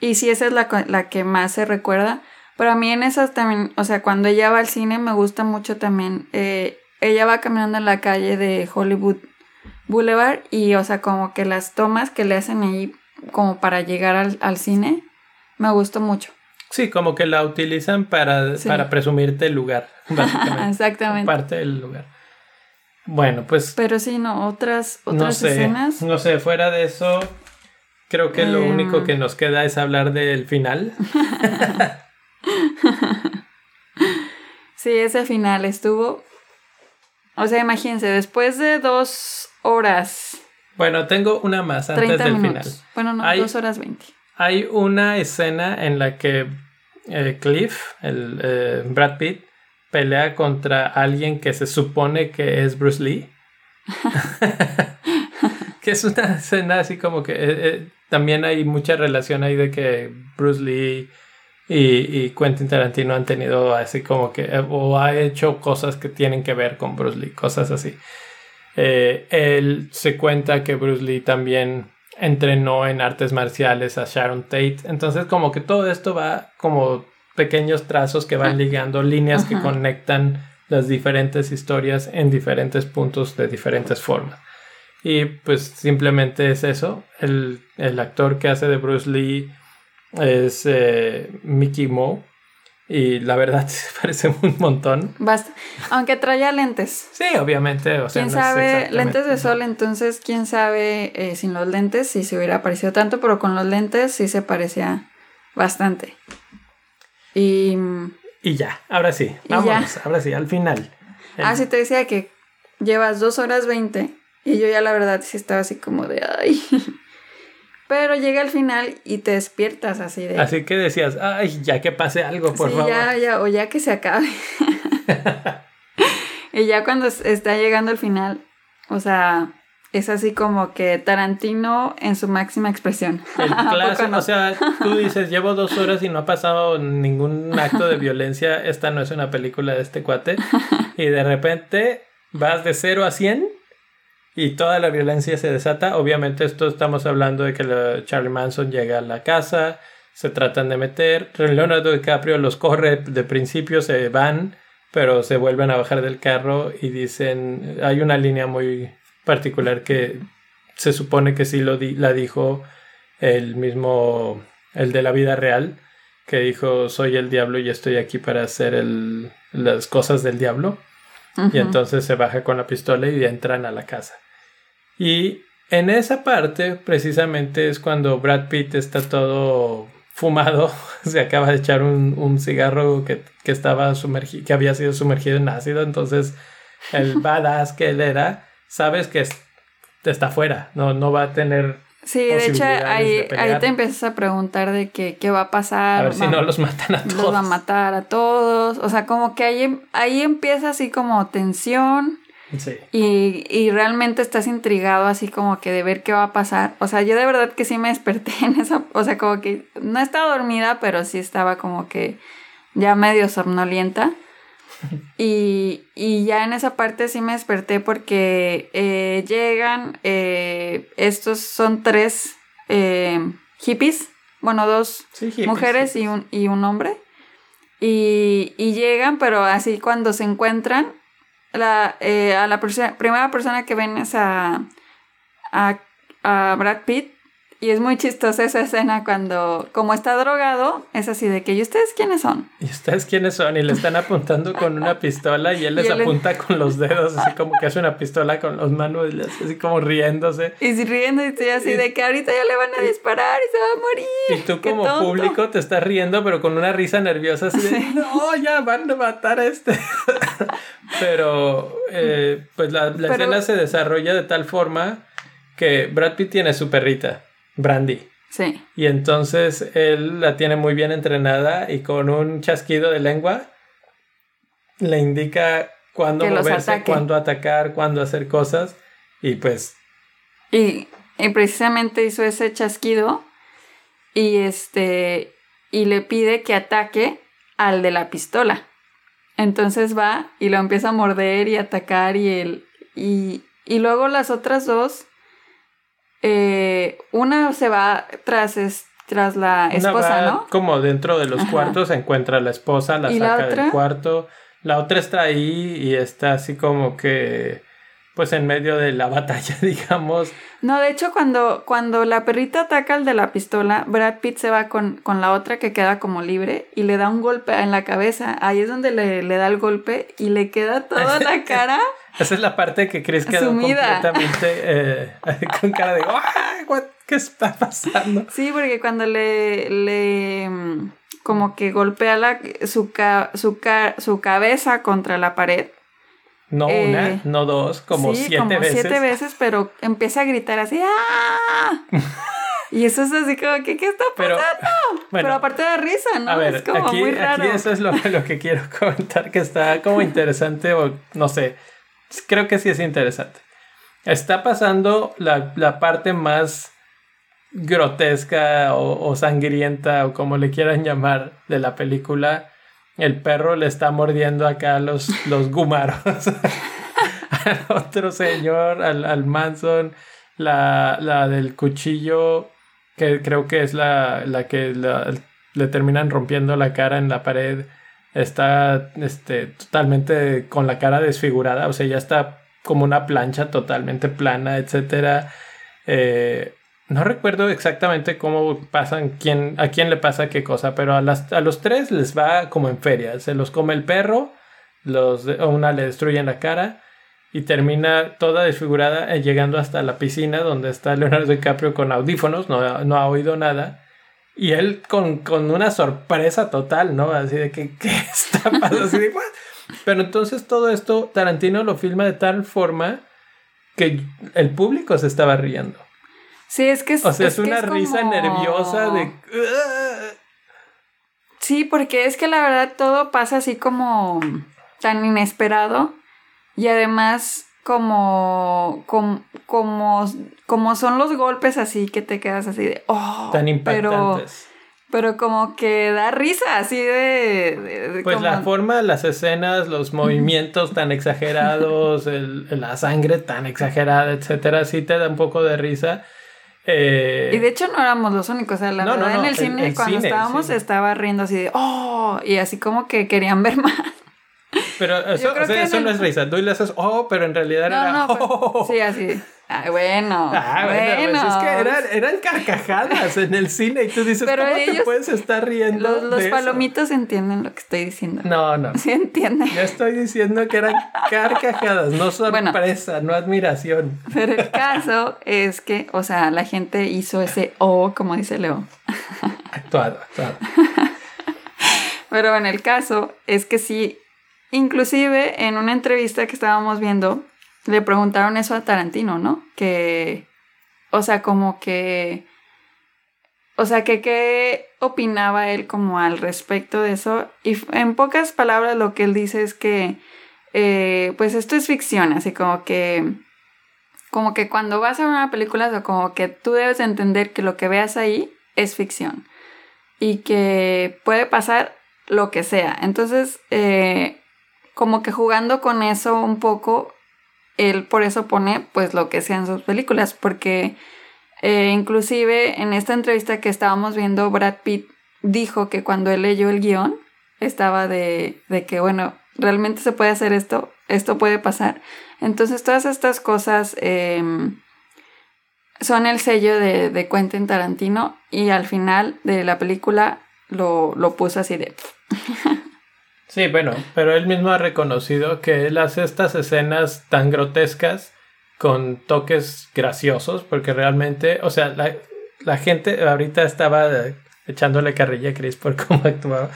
Y sí, esa es la, la que más se recuerda. Pero a mí en esas también, o sea, cuando ella va al cine me gusta mucho también. eh, ella va caminando en la calle de Hollywood Boulevard y, o sea, como que las tomas que le hacen ahí como para llegar al, al cine, me gustó mucho. Sí, como que la utilizan para, Sí. para presumirte el lugar, (laughs) básicamente. Exactamente. Parte del lugar. Bueno, pues Pero sí, no, otras, otras no sé, escenas. no sé, fuera de eso, creo que lo Em. único que nos queda es hablar del final. (laughs) Sí, ese final estuvo. O sea, imagínense, después de dos horas, Bueno, tengo una más antes 30 del minutos. final. Bueno, no, Hay- dos horas 20. Hay una escena en la que eh, Cliff, el eh, Brad Pitt, pelea contra alguien que se supone que es Bruce Lee. (laughs) que es una escena así como que eh, eh, también hay mucha relación ahí de que Bruce Lee y, y Quentin Tarantino han tenido así como que o ha hecho cosas que tienen que ver con Bruce Lee, cosas así. Él se cuenta que Bruce Lee también entrenó en artes marciales a Sharon Tate. Entonces como que todo esto va como pequeños trazos que van ligando líneas que conectan las diferentes historias en diferentes puntos de diferentes formas. Y pues simplemente es eso. El, el actor que hace de Bruce Lee es eh, Mickey Moe. Y la verdad (laughs) se parece un montón. Basta. Aunque traía lentes. Sí, obviamente. O sea, ¿Quién no sabe? Lentes de sol, entonces, ¿quién sabe eh, sin los lentes si se hubiera parecido tanto? Pero con los lentes sí se parecía bastante. Y... mm, Y ya, ahora sí. Vámonos, ahora sí, al final. El- Ah, sí te decía que llevas dos horas 20 y yo ya la verdad sí estaba así como de ay. (laughs) Pero llega al final y te despiertas así de Así que decías, ay, ya que pase algo, por sí, favor. ya, ya, o ya que se acabe. (laughs) y ya cuando es- está llegando al final, o sea, es así como que Tarantino en su máxima expresión. El (laughs) ¿A poco clásico, no? o sea, tú dices, llevo dos horas y no ha pasado ningún acto de violencia, esta no es una película de este cuate, (laughs) y de repente vas de 0 a 100 y toda la violencia se desata. Obviamente esto estamos hablando de que Charlie Manson llega a la casa, se tratan de meter, Leonardo DiCaprio los corre de principio, se van, pero se vuelven a bajar del carro y dicen, hay una línea muy particular que se supone que sí lo di- la dijo el mismo, el de la vida real, que dijo, soy el diablo y estoy aquí para hacer el- las cosas del diablo. Y entonces se baja con la pistola y entran a la casa. Y en esa parte, precisamente, es cuando Brad Pitt está todo fumado, (laughs) se acaba de echar un, un cigarro que, que estaba sumergido, que había sido sumergido en ácido, entonces el (laughs) badass que él era, sabes que es- está fuera, no, no va a tener Sí, de hecho ahí, de ahí te empiezas a preguntar de que, qué va a pasar. a ver si va- no los matan a los todos. va a matar a todos. O sea, como que ahí, ahí empieza así como tensión. Sí. Y, y realmente estás intrigado así como que de ver qué va a pasar. O sea, yo de verdad que sí me desperté (laughs) en esa... O sea, como que no estaba dormida, pero sí estaba como que ya medio somnolienta. (laughs) Y, y ya en esa parte sí me desperté porque eh, llegan, eh, estos son tres eh, hippies, bueno, dos Sí, hippies, mujeres y un, y un hombre. Y, y llegan, pero así cuando se encuentran, la, eh, a la perso- primera persona que ven es a, a, a Brad Pitt. Y es muy chistosa esa escena cuando, como está drogado, es así de que, ¿y ustedes quiénes son? ¿Y ustedes quiénes son? Y le están apuntando con una pistola y él (laughs) les Y él le- apunta con los dedos, así como que hace una pistola con los manos, así como riéndose. Y riendo y estoy así Y- de que ahorita ya le van a disparar y se va a morir. Y tú ¡Qué como tonto! público te estás riendo, pero con una risa nerviosa así de, no, ya van a matar a este. (laughs) pero eh, pues la, la Pero- escena se desarrolla de tal forma que Brad Pitt tiene su perrita, Brandy. Sí. Y entonces él la tiene muy bien entrenada y con un chasquido de lengua le indica cuándo moverse, cuándo atacar, cuándo hacer cosas. Y pues Y, y precisamente hizo ese chasquido y este y le pide que ataque al de la pistola. Entonces va y lo empieza a morder y atacar y él y, y luego las otras dos eh, una se va tras es- tras la una esposa, va ¿no? como dentro de los Ajá. cuartos, se encuentra la esposa, la ¿Y la saca del cuarto. La otra está ahí y está así como que pues en medio de la batalla, (laughs) digamos. No, de hecho, cuando, cuando la perrita ataca al de la pistola, Brad Pitt se va con, con la otra que queda como libre y le da un golpe en la cabeza. Ahí es donde le, le da el golpe y le queda toda la (laughs) cara. Esa es la parte que Chris quedó Sumida. completamente eh, (laughs) con cara de "Ah, what- ¿qué está pasando? Sí, porque cuando le, le mm, como que golpea la, su, ca- su, ca- su cabeza contra la pared. No Eh, una, no dos, como sí, siete como veces. siete veces, pero empieza a gritar así. ¡Ah! (laughs) y eso es así como que, ¿qué está Pero, pasando? (laughs) bueno, pero aparte da risa, ¿no? A ver, es como aquí, muy raro. aquí eso es lo, lo que quiero (laughs) comentar, que está como interesante, o no sé, creo que sí es interesante. Está pasando la, la parte más grotesca o, o sangrienta, o como le quieran llamar, de la película. El perro le está mordiendo acá los, los gumaros (laughs) al otro señor, al, al Manson, la, la del cuchillo, que creo que es la, la que la- le terminan rompiendo la cara en la pared, está este, totalmente con la cara desfigurada, o sea, ya está como una plancha totalmente plana, etcétera. Eh, no recuerdo exactamente cómo pasan, quién, a quién le pasa qué cosa, pero a, las, a los tres les va como en feria. Se los come el perro, los, una le destruyen la cara y termina toda desfigurada eh, llegando hasta la piscina donde está Leonardo DiCaprio con audífonos, no, no ha oído nada. Y él con, con una sorpresa total, ¿no? Así de que, (laughs) ¿qué está pasando? Así de, "What?". Pero entonces todo esto Tarantino lo filma de tal forma que el público se estaba riendo. Sí, es que es, O sea, es, una risa como- nerviosa de... Sí, porque es que la verdad todo pasa así como tan inesperado y además como como como, como son los golpes así que te quedas así de oh, tan pero impactantes. pero como que da risa así de, de- de Pues como- la forma, las escenas, los movimientos tan exagerados, el- la sangre tan exagerada, etcétera, sí te da un poco de risa. Eh, y de hecho no éramos los únicos, o sea, la No, verdad no, en el cine el cuando cine, estábamos estaba riendo así de oh y así como que querían ver (laughs) más. Pero eso, o sea, no es risa. Tú le haces, oh, pero en realidad No, era, no, pero- oh. sí, así. Ay, bueno. (laughs) Ah, bueno, pues bueno. es que eran, eran carcajadas en el cine y tú dices, Pero ¿cómo te ellos- puedes estar riendo? Los, los de eso?" palomitos entienden lo que estoy diciendo. No, no. Sí entienden. Yo estoy diciendo que eran carcajadas, no (laughs) sorpresa, no admiración. Pero el caso es que, o sea, la gente hizo ese O, como dice Leo. Actuado, actuado. (laughs) Pero en el caso es que sí, inclusive en una entrevista que estábamos viendo, le preguntaron eso a Tarantino, ¿no? Que, o sea, como que, o sea, que qué opinaba él como al respecto de eso. Y en pocas palabras lo que él dice es que, eh, pues esto es ficción, así como que, como que cuando vas a una película, o como que tú debes de entender que lo que veas ahí es ficción y que puede pasar lo que sea. Entonces, eh, como que jugando con eso un poco, él por eso pone pues lo que sean sus películas, porque eh, inclusive en esta entrevista que estábamos viendo, Brad Pitt dijo que cuando él leyó el guion, estaba de, de que, bueno, realmente se puede hacer esto, esto puede pasar. Entonces todas estas cosas em, son el sello de, de, Quentin Tarantino y al final de la película lo, lo puso así de... (laughs) sí, bueno, pero él mismo ha reconocido que él hace estas escenas tan grotescas con toques graciosos, porque realmente, o sea, la, la gente ahorita estaba echándole carrilla a Chris por (laughs) cómo actuaba,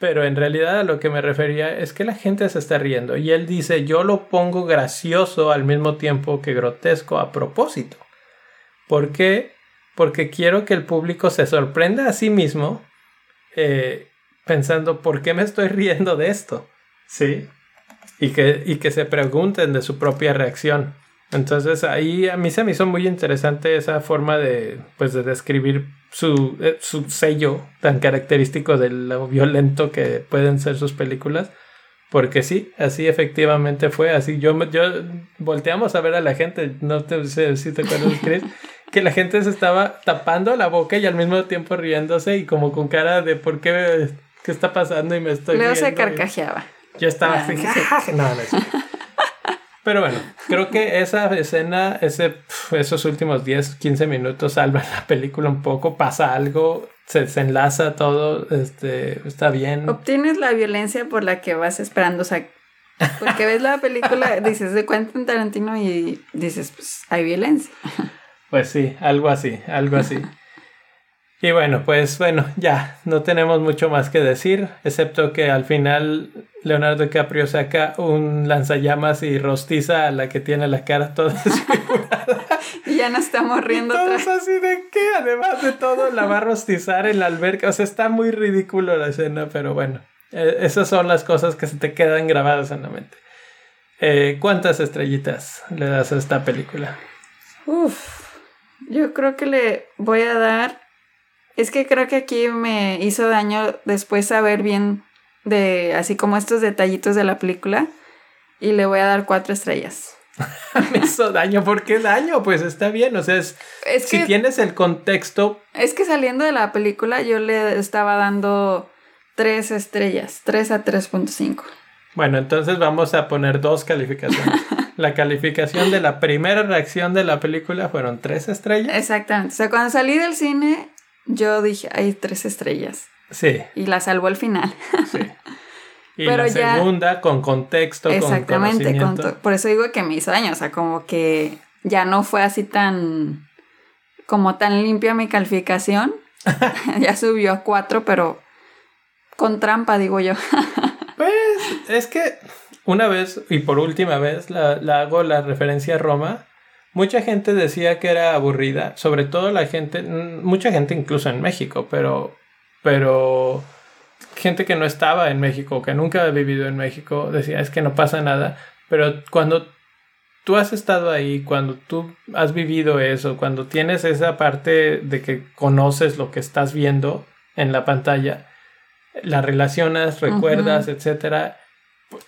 pero en realidad a lo que me refería es que la gente se está riendo y él dice yo lo pongo gracioso al mismo tiempo que grotesco a propósito. ¿Por qué? Porque quiero que el público se sorprenda a sí mismo eh, pensando ¿por qué me estoy riendo de esto? ¿Sí? Y que, y que se pregunten de su propia reacción. Entonces ahí a mí se me hizo muy interesante esa forma de, pues, de describir su, eh, su sello tan característico de lo violento que pueden ser sus películas. Porque sí, así efectivamente fue. Así yo, yo volteamos a ver a la gente, no te sé si te acuerdas, Chris, (laughs) que la gente se estaba tapando la boca y al mismo tiempo riéndose y como con cara de por qué, qué está pasando y me estoy Leo se carcajeaba. Yo estaba Ah, así, no, (laughs) (laughs) no, es- Pero bueno, creo que esa escena, ese, esos últimos 10, 15 minutos salvan la película un poco, pasa algo, se desenlaza todo, este, está bien. Obtienes la violencia por la que vas esperando, o sea, porque ves la película, (laughs) dices de Quentin Tarantino y dices, pues hay violencia. Pues sí, algo así, algo así. Y bueno, pues bueno, ya, no tenemos mucho más que decir, excepto que al final Leonardo DiCaprio saca un lanzallamas y rostiza a la que tiene la cara toda (laughs) desfigurada. Y ya nos estamos riendo Todos así de que, además de todo, la va a rostizar en la alberca. O sea, está muy ridículo la escena, pero bueno, eh, esas son las cosas que se te quedan grabadas en la mente. Eh, ¿Cuántas estrellitas le das a esta película? Uf, yo creo que le voy a dar. Es que creo que aquí me hizo daño después saber bien de así como estos detallitos de la película. Y le voy a dar cuatro estrellas. (laughs) Me hizo daño. ¿Por qué daño? Pues está bien. O sea, es, Es si que, tienes el contexto, es que saliendo de la película yo le estaba dando tres estrellas, 3 a 3.5. bueno, entonces vamos a poner dos calificaciones. (laughs) La calificación de la primera reacción de la película fueron tres estrellas. Exactamente. O sea, cuando salí del cine, yo dije, hay tres estrellas. Sí, Y la salvo al final. sí. (laughs) Y Pero la ya- segunda con contexto, Exactamente. con con conocimiento. to- por eso digo que me hizo daño. O sea, como que ya no fue así tan. como tan limpia mi calificación. (laughs) (laughs) ya subió a cuatro, pero con trampa, digo yo. Pues es que una vez y por última vez la, la hago la referencia a Roma. Mucha gente decía que era aburrida, sobre todo la gente, mucha gente incluso en México, pero, pero gente que no estaba en México, que nunca ha vivido en México, decía es que no pasa nada. Pero cuando tú has estado ahí, cuando tú has vivido eso, cuando tienes esa parte de que conoces lo que estás viendo en la pantalla, la relacionas, recuerdas, etcétera.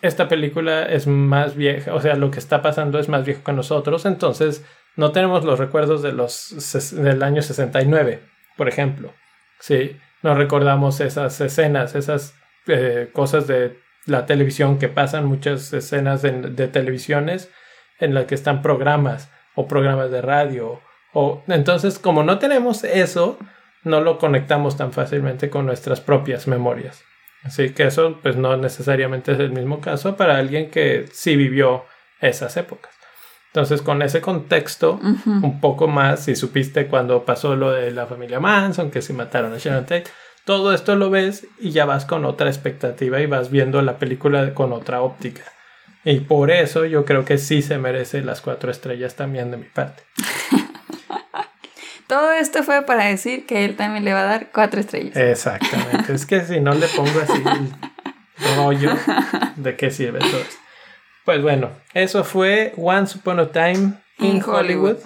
Esta película es más vieja, o sea, lo que está pasando es más viejo que nosotros, entonces no tenemos los recuerdos de los del año 69, por ejemplo. Sí, no recordamos esas escenas, esas eh, cosas de la televisión que pasan, muchas escenas de, de televisiones en las que están programas o programas de radio. O, entonces, como no tenemos eso, no lo conectamos tan fácilmente con nuestras propias memorias. Así que eso pues no necesariamente es el mismo caso para alguien que sí vivió esas épocas. Entonces con ese contexto un poco más, si supiste cuando pasó lo de la familia Manson, que se mataron a Sharon Tate, todo esto lo ves y ya vas con otra expectativa y vas viendo la película con otra óptica. Y por eso yo creo que sí se merece las cuatro estrellas también de mi parte. (laughs) Todo esto fue para decir que él también le va a dar cuatro estrellas. Exactamente. es que si no le pongo así el rollo, ¿de qué sirve todo esto? Pues bueno, eso fue Once Upon a Time in In Hollywood. Hollywood.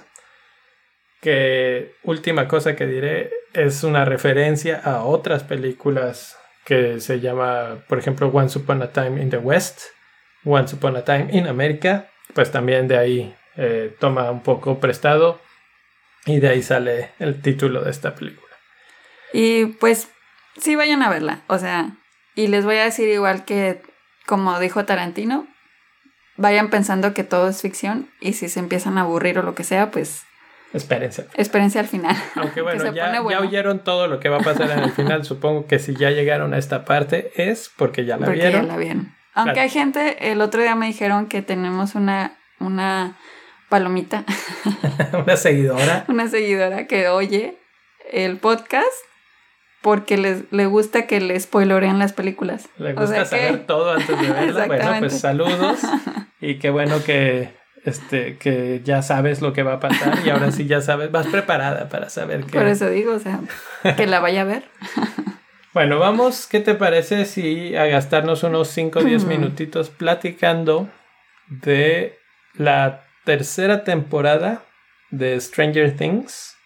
Que última cosa que diré es una referencia a otras películas que se llama, por ejemplo, Once Upon a Time in the West, Once Upon a Time in America, pues también de ahí eh, toma un poco prestado y de ahí sale el título de esta película. Y pues sí vayan a verla, o sea, y les voy a decir igual que como dijo Tarantino, vayan pensando que todo es ficción y si se empiezan a aburrir o lo que sea, pues Espérense. espérense al final. (laughs) Aunque que bueno, se ya, pone ya oyeron todo lo que va a pasar en el final. Supongo que si ya llegaron a esta parte es porque ya la Porque vieron. ya la vieron. Aunque Claro. hay gente, el otro día me dijeron que tenemos una, una palomita, (laughs) Una seguidora. una seguidora que oye el podcast porque les, le gusta que le spoilorean las películas. Le O gusta sea que- saber todo antes de verla. bueno, pues saludos. (laughs) Y qué bueno que, este, que ya sabes lo que va a pasar. Y ahora sí ya sabes, vas preparada para saber qué. Por eso digo, o sea, que la vaya a ver. (laughs) Bueno, vamos, ¿qué te parece si a gastarnos unos 5 o 10 minutitos platicando de la tercera temporada de Stranger Things?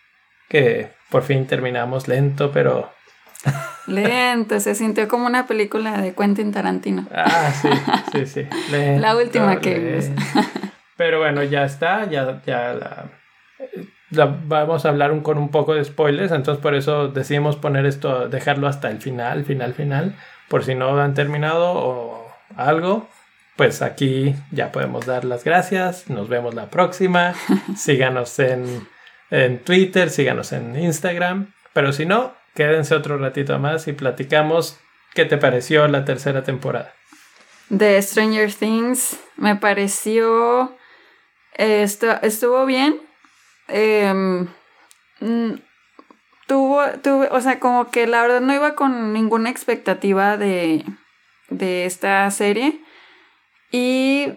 Que por fin terminamos lento, pero... (laughs) Lento, se sintió como una película de Quentin Tarantino. Ah, sí, sí, sí. lento, (laughs) La última que lento. Pero bueno, ya está, ya, ya la, la- vamos a hablar un- con un poco de spoilers, entonces por eso decidimos poner esto, dejarlo hasta el final, final, final, por si no han terminado o algo, pues aquí ya podemos dar las gracias, nos vemos la próxima, (laughs) síganos en, en Twitter, síganos en Instagram, pero si no, quédense otro ratito más y platicamos qué te pareció la tercera temporada. De Stranger Things me pareció... eh, estu- estuvo bien. Em, tuvo, tuve, o sea, como que la verdad no iba con ninguna expectativa de, de esta serie. Y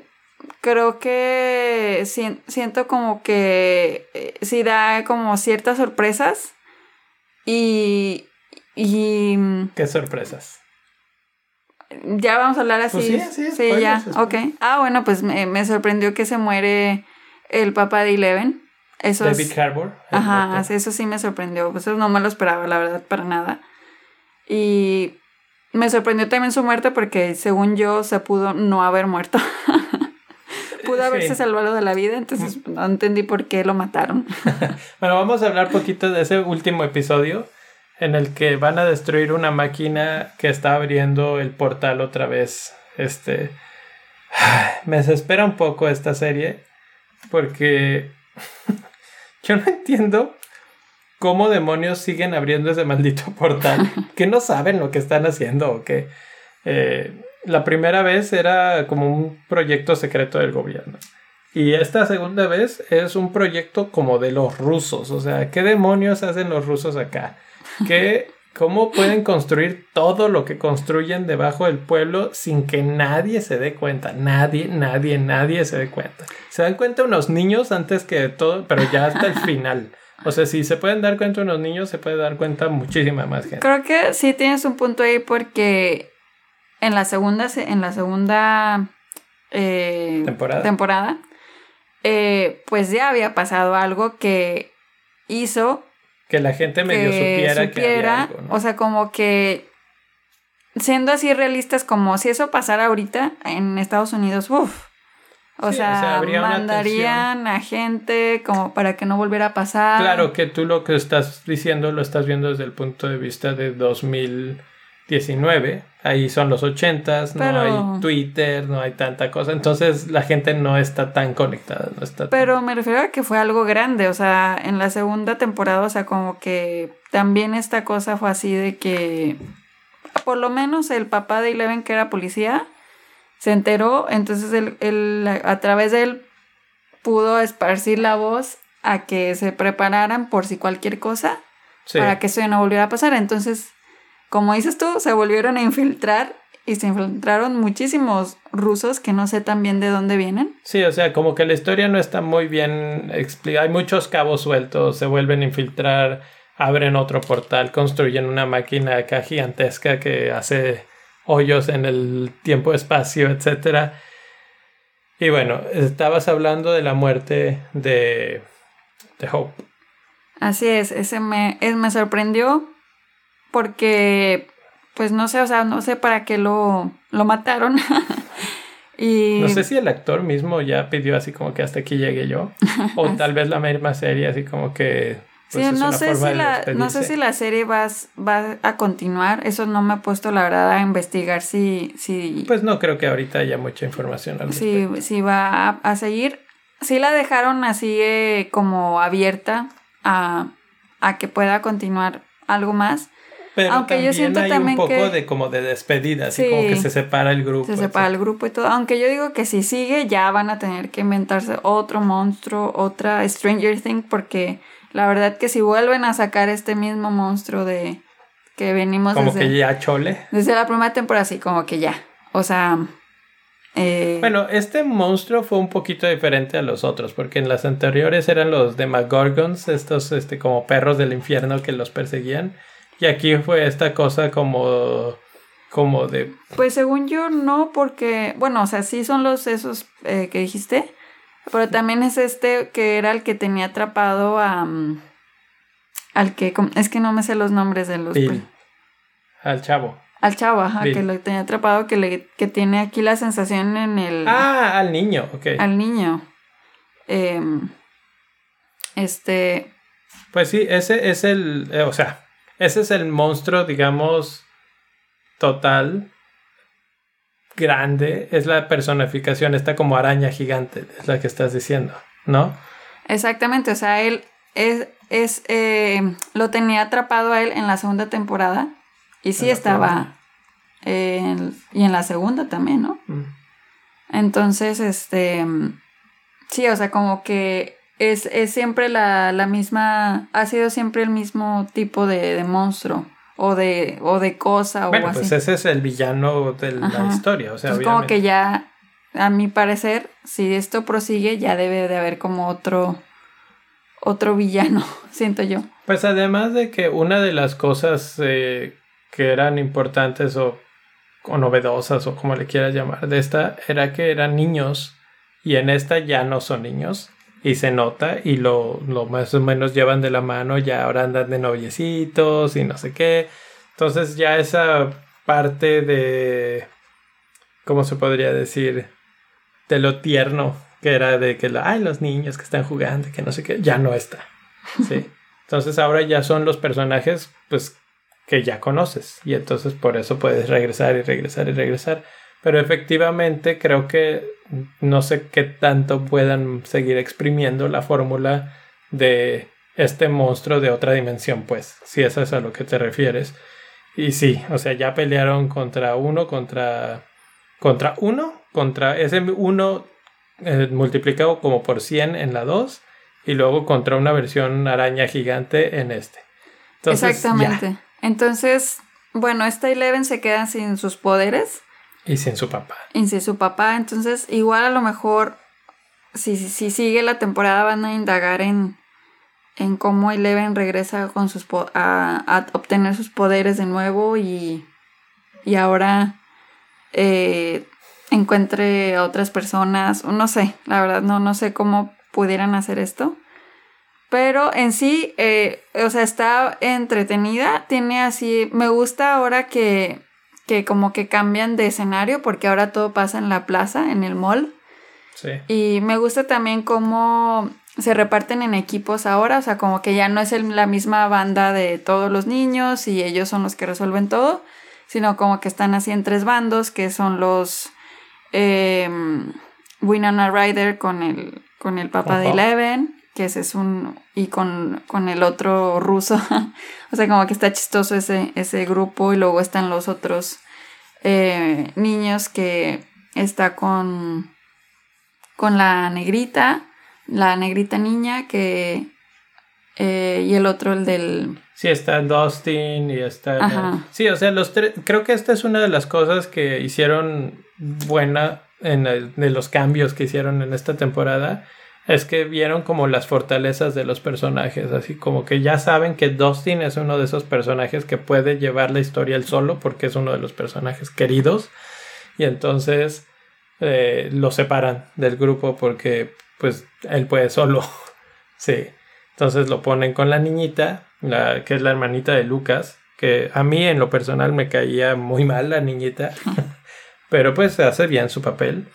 creo que sien- siento como que eh, sí da como ciertas sorpresas. Y, y mm, Qué sorpresas. ya vamos a hablar así. Pues sí, sí, spoilers, ya, spoilers. ok. Ah, bueno, pues me, me sorprendió que se muere el papá de Eleven. Eso es- David Harbour. el Ajá, actor. eso sí me sorprendió. Pues eso no me lo esperaba, la verdad, para nada. Y me sorprendió también su muerte porque, según yo, se pudo no haber muerto. (laughs) pudo haberse Sí. salvado de la vida, entonces no entendí por qué lo mataron. (laughs) Bueno, vamos a hablar poquito de ese último episodio en el que van a destruir una máquina que está abriendo el portal otra vez. Este. (sighs) Me desespera un poco esta serie porque (laughs) yo no entiendo cómo demonios siguen abriendo ese maldito (laughs) portal. Que no saben lo que están haciendo o que la primera vez era como un proyecto secreto del gobierno. Y esta segunda vez es un proyecto como de los rusos. O sea, ¿qué demonios hacen los rusos acá? ¿Qué, ¿Cómo pueden construir todo lo que construyen debajo del pueblo sin que nadie se dé cuenta? Nadie, nadie, nadie se dé cuenta. Se dan cuenta unos niños antes que todo, pero ya hasta el final. O sea, si se pueden dar cuenta unos niños, se puede dar cuenta muchísima más gente. Creo que sí tienes un punto ahí porque en la segunda, se- en la segunda eh, Temporada. temporada, eh, pues ya había pasado algo que hizo Que la gente medio que supiera, que había supiera, algo, ¿no? o sea, como que siendo así realistas, como si eso pasara ahorita en Estados Unidos, uff. O, Sí, o sea, mandarían a gente como para que no volviera a pasar. Claro que tú lo que estás diciendo lo estás viendo desde el punto de vista de 2019. Ahí son los 80s, no hay Twitter, no hay tanta cosa. Entonces la gente no está tan conectada, no está tan- Pero me refiero a que fue algo grande, o sea, en la segunda temporada, o sea, como que también esta cosa fue así de que por lo menos el papá de Eleven, que era policía, se enteró, entonces él, él, a través de él pudo esparcir la voz a que se prepararan por si cualquier cosa Sí. para que eso ya no volviera a pasar. Entonces, como dices tú, se volvieron a infiltrar y se infiltraron muchísimos rusos que no sé tan bien de dónde vienen. Sí, o sea, como que la historia no está muy bien explicada. Hay muchos cabos sueltos, se vuelven a infiltrar, abren otro portal, construyen una máquina acá gigantesca que hace hoyos en el tiempo-espacio, etc. Y bueno, estabas hablando de la muerte de, de Hope. Así es, ese me, es- me sorprendió porque, pues no sé, o sea, no sé para qué lo, lo mataron. (laughs) Y No sé si el actor mismo ya pidió así como que hasta aquí llegué yo. o (laughs) tal vez la misma serie así como que... pues, Sí, no sé, si la, no sé si la serie va, a- va a continuar. Eso no me ha puesto, la verdad, a investigar si, si, Pues no creo que ahorita haya mucha información al respecto. si, si va a, a seguir. Sí la dejaron así eh, como abierta a, a que pueda continuar algo más. Pero aunque yo siento hay también un poco que- de como de despedida, así Sí. como que se separa el grupo. Se separa el grupo y todo. Aunque yo digo que si sigue, ya van a tener que inventarse otro monstruo, otra Stranger Thing, porque la verdad que si vuelven a sacar este mismo monstruo de que venimos Como desde, que ya chole. desde la primera temporada, así como que ya. O sea, eh, Bueno, este monstruo fue un poquito diferente a los otros, porque en las anteriores eran los Demagorgons, estos este, como perros del infierno que los perseguían. Y aquí fue esta cosa como, como de... pues según yo no, porque, bueno, o sea, sí son los esos eh, que dijiste, pero también es este que era el que tenía atrapado a... mm, al que, es que no me sé los nombres de los... Bill, al chavo. Al chavo, ajá, Bill. que lo tenía atrapado, que, le, que tiene aquí la sensación en el... Ah, al niño, ok. Al niño. Em, este... Pues sí, ese es el, eh, o sea, ese es el monstruo, digamos, total, grande, es la personificación, está como araña gigante, es la que estás diciendo, ¿no? Exactamente, o sea, él es... es eh, lo tenía atrapado a él en la segunda temporada. Y sí estaba... en- y en la segunda también, ¿no? Mm. Entonces, este... Sí, o sea, como que es, es siempre la, la misma... Ha sido siempre el mismo tipo de, de monstruo. O de, o de cosa o Bueno, así. pues ese es el villano de la Ajá. historia, o sea, como que ya, a mi parecer, si esto prosigue, ya debe de haber como otro, otro villano, (laughs) siento yo. Pues además de que una de las cosas eh, que eran importantes o, o novedosas o como le quieras llamar de esta era que eran niños y en esta ya no son niños y se nota y lo, lo más o menos llevan de la mano, ya ahora andan de noviecitos y no sé qué. Entonces ya esa parte de, ¿cómo se podría decir? De lo tierno que era de que, ay, los niños que están jugando, que no sé qué, ya no está. Sí. (laughs) Entonces ahora ya son los personajes, pues, que ya conoces. Y entonces por eso puedes regresar y regresar y regresar. Pero efectivamente creo que no sé qué tanto puedan seguir exprimiendo la fórmula de este monstruo de otra dimensión, pues, si eso es a lo que te refieres. Y sí, o sea, ya pelearon contra uno, contra, contra uno, contra ese uno eh, multiplicado como por 100 en la 2 y luego contra una versión araña gigante en este. Exactamente. Entonces, bueno, esta Eleven se queda sin sus poderes. Y sin su papá. y sin su papá. Entonces, igual a lo mejor, si, si, si sigue la temporada, van a indagar en, en cómo Eleven regresa con sus a, a obtener sus poderes de nuevo y, y ahora eh, encuentre a otras personas. No sé, la verdad, no, no sé cómo pudieran hacer esto. Pero en sí, eh, o sea, está entretenida. Tiene así. Me gusta ahora que, que como que cambian de escenario, porque ahora todo pasa en la plaza, en el mall. Sí. Y me gusta también cómo se reparten en equipos ahora, o sea, como que ya no es el- la misma banda de todos los niños y ellos son los que resuelven todo, sino como que están así en tres bandos, que son los eh, Winona Ryder con el, con el papá de. Eleven, que ese es un... y con, con el otro ruso, (laughs) o sea, como que está chistoso ese, ese grupo y luego están los otros eh, niños que está con con la negrita, la negrita niña que eh, y el otro el del Sí, está Dustin y está... Ajá. Sí, o sea, los tres... Creo que esta es una de las cosas que hicieron buena en el- de los cambios que hicieron en esta temporada. Es que vieron como las fortalezas de los personajes. Así como que ya saben que Dustin es uno de esos personajes que puede llevar la historia él solo porque es uno de los personajes queridos. Y entonces eh, lo separan del grupo porque pues él puede solo. (laughs) sí. Entonces lo ponen con la niñita, la, que es la hermanita de Lucas, que a mí en lo personal me caía muy mal la niñita, (laughs) pero pues hace bien su papel.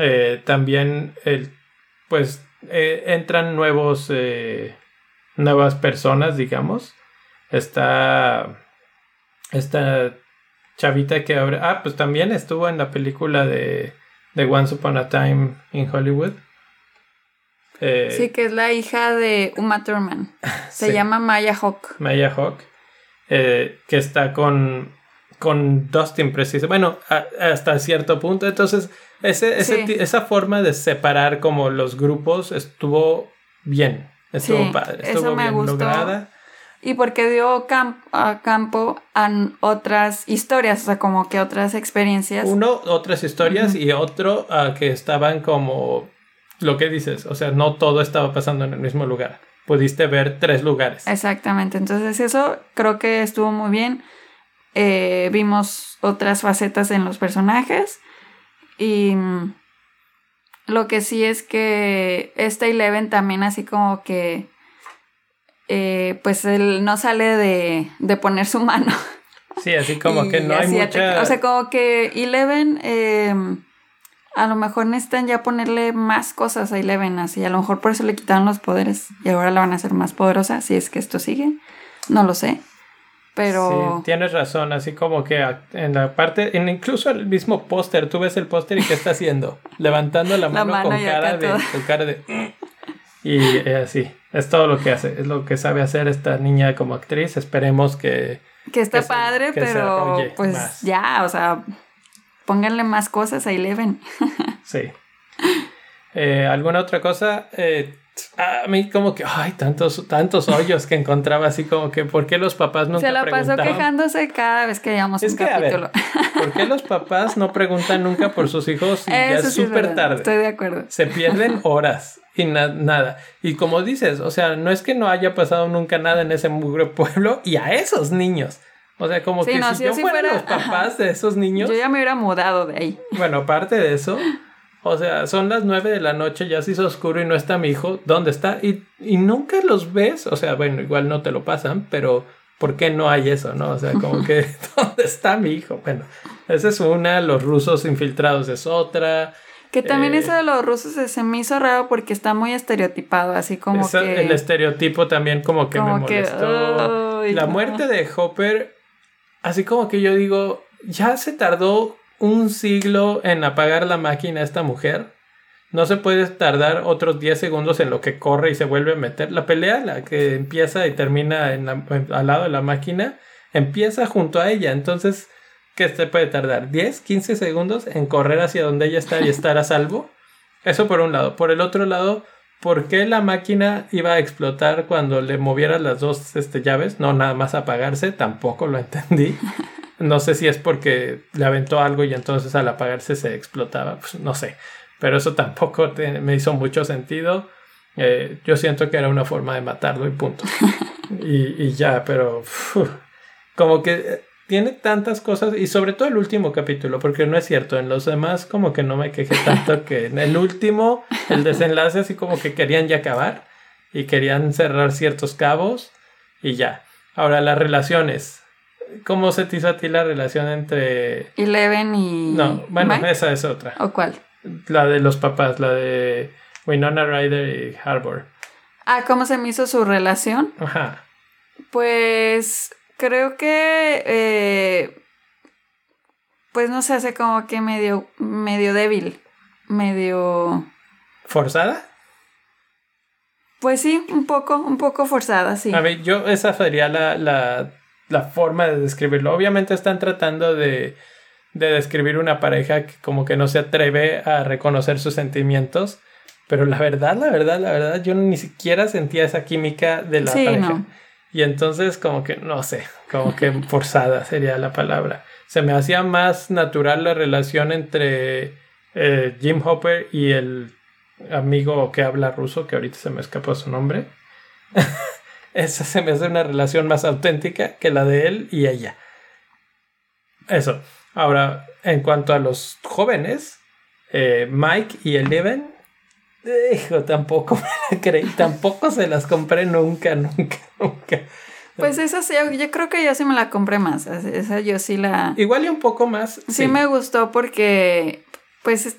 Eh, también, el, pues, eh, entran nuevos, eh, nuevas personas, digamos. Está esta chavita que ahora... Ah, pues también estuvo en la película de, de Once Upon a Time in Hollywood. Eh, Sí, que es la hija de Uma Thurman. (laughs) Se Sí. llama Maya Hawk. Maya Hawk, eh, que está con, con Dustin preciso. Bueno, a- hasta cierto punto. Entonces, ese, ese Sí. esa forma de separar como los grupos estuvo bien. Estuvo Sí, padre. eso Estuvo me bien gustó. lograda. Y porque dio a campo a otras historias, o sea, como que otras experiencias. Uno, otras historias y otro ah, que estaban como lo que dices. O sea, no todo estaba pasando en el mismo lugar. Pudiste ver tres lugares. Exactamente, entonces eso creo que estuvo muy bien. Eh, vimos otras facetas en los personajes y mm, lo que sí es que esta Eleven también así como que eh, pues él no sale de, de poner su mano. (laughs) Sí, así como que no hay mucha... O sea, como que Eleven eh, a lo mejor necesitan ya ponerle más cosas a Eleven, así. A lo mejor por eso le quitaron los poderes y ahora la van a hacer más poderosa, si es que esto sigue. No lo sé. Pero... Sí, tienes razón, así como que en la parte, en incluso el mismo póster, tú ves el póster y ¿qué está haciendo? (laughs) Levantando la mano, mano con, cara de, con cara de... Y eh, así, es todo lo que hace, es lo que sabe hacer esta niña como actriz, esperemos que... Que está que se- padre, que pero pues más. ya, o sea, pónganle más cosas a Eleven. (laughs) Sí. Eh, ¿Alguna otra cosa? Eh, a mí como que, ay, tantos, tantos hoyos que encontraba así como que, ¿por qué los papás nunca Se la pasó preguntaban? quejándose cada vez que llevamos Es un que, a ver, capítulo. ¿por qué los papás no preguntan nunca por sus hijos y ya es sí súper verdad, tarde? Estoy de acuerdo. Se pierden (laughs) horas y na- nada. Y como dices, o sea, no es que no haya pasado nunca nada en ese mugre pueblo y a esos niños. O sea, como Sí, que no, si si yo fuera, fuera- los papás de esos niños, Yo ya me hubiera mudado de ahí. bueno, aparte de eso, (laughs) o sea, son las nueve de la noche, ya se hizo oscuro y no está mi hijo, ¿dónde está? Y, y nunca los ves, o sea, bueno, igual no te lo pasan, pero ¿por qué no hay eso, no? O sea, como que, (laughs) ¿dónde está mi hijo? Bueno, esa es una, los rusos infiltrados es otra. Que también Eh, eso de los rusos se- me hizo raro porque está muy estereotipado, así como Esa- que... El estereotipo también como que me como que, molestó. ay, la no. muerte de Hopper, así como que yo digo, ya se tardó un siglo en apagar la máquina esta mujer. No se puede tardar otros 10 segundos en lo que corre y se vuelve a meter. La pelea, la que empieza y termina al lado de la máquina, empieza junto a ella. Entonces, ¿qué se puede tardar? ¿10, 15 segundos en correr hacia donde ella está y estar a salvo? Eso por un lado. Por el otro lado, ¿por qué la máquina iba a explotar cuando le moviera las dos este, llaves? No, nada más apagarse, tampoco lo entendí. (laughs) No sé si es porque le aventó algo y entonces al apagarse se explotaba, pues no sé. Pero eso tampoco te- me hizo mucho sentido. Eh, yo siento que era una forma de matarlo y punto. (laughs) Y, y ya, pero uf, como que eh, tiene tantas cosas y sobre todo el último capítulo, porque no es cierto, en los demás como que no me quejé tanto que en el último, el desenlace así como que querían ya acabar y querían cerrar ciertos cabos y ya. Ahora las relaciones. ¿Cómo se te hizo a ti la relación entre... Eleven y... No, bueno, Mike? esa es otra. ¿O cuál? La de los papás, la de Winona Ryder y Harbour. Ah, ¿cómo se me hizo su relación? Ajá. Pues creo que... eh, pues no se hace como que medio, medio débil. Medio... ¿Forzada? Pues sí, un poco, un poco forzada, sí. A ver, yo esa sería la, la, la forma de describirlo. Obviamente están tratando de, de describir una pareja que como que no se atreve a reconocer sus sentimientos. Pero la verdad, la verdad, la verdad, yo ni siquiera sentía esa química de la Sí, pareja. no. Y entonces como que, no sé, como que (laughs) forzada sería la palabra. Se me hacía más natural la relación entre eh, Jim Hopper y el amigo que habla ruso, que ahorita se me escapó su nombre. (laughs) Esa se me hace una relación más auténtica que la de él y ella. Eso. Ahora, en cuanto a los jóvenes, eh, Mike y Eleven, hijo, tampoco me la creí, tampoco se las compré nunca, nunca, nunca. Pues esa sí, yo creo que yo sí me la compré más. Esa yo sí la... Igual y un poco más. Sí, me gustó porque, pues, es-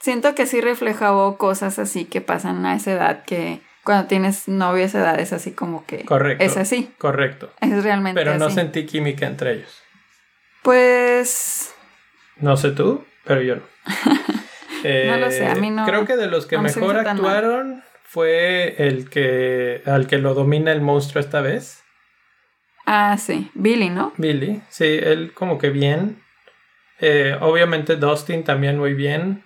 siento que sí reflejaba cosas así que pasan a esa edad que cuando tienes novio esa edad es así como que Correcto. es así. Correcto. Es realmente Pero no sentí química entre ellos. Pues No sé tú, pero yo no. (laughs) No lo sé, a mí no- Creo que de los que no me mejor actuaron fue el que al que lo domina el monstruo esta vez. ah sí, Billy, ¿no? Billy, sí, él como que bien. Eh, obviamente Dustin también muy bien.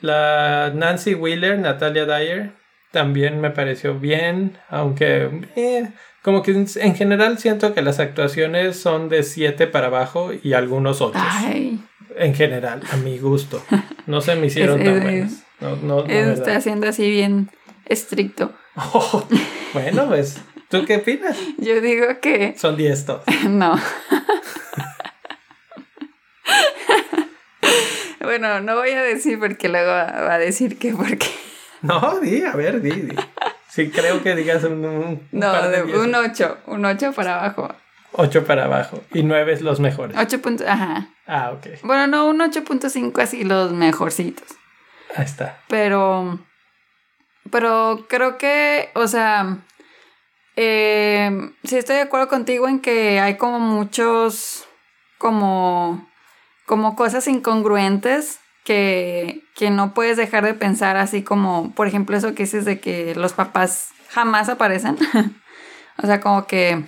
La Nancy Wheeler, Natalia Dyer, también me pareció bien, aunque eh, como que en en general siento que las actuaciones son de 7 para abajo y algunos 8. Ay, En general, a mi gusto. No se me (laughs) hicieron Es- tan es- buenas. No, no, está haciendo así bien estricto. Oh, bueno, pues, ¿tú qué opinas? (laughs) Yo digo que Son 10 todos. (laughs) no. bueno, no voy a decir porque luego va a decir que porque. (laughs) No, di, a ver, di, di. Sí, creo que digas un, un, (laughs) No, par de un 8, un 8 para abajo. 8 para abajo. Y 9 es los mejores. 8 puntos, ajá. Ah, ok. Bueno, no, un 8.5 así los mejorcitos. Ahí está. Pero. Pero creo que, o sea. Eh, sí estoy de acuerdo contigo en que hay como muchos. Como. Como cosas incongruentes que, que no puedes dejar de pensar, así como, por ejemplo, eso que dices de que los papás jamás aparecen. (laughs) o sea, como que.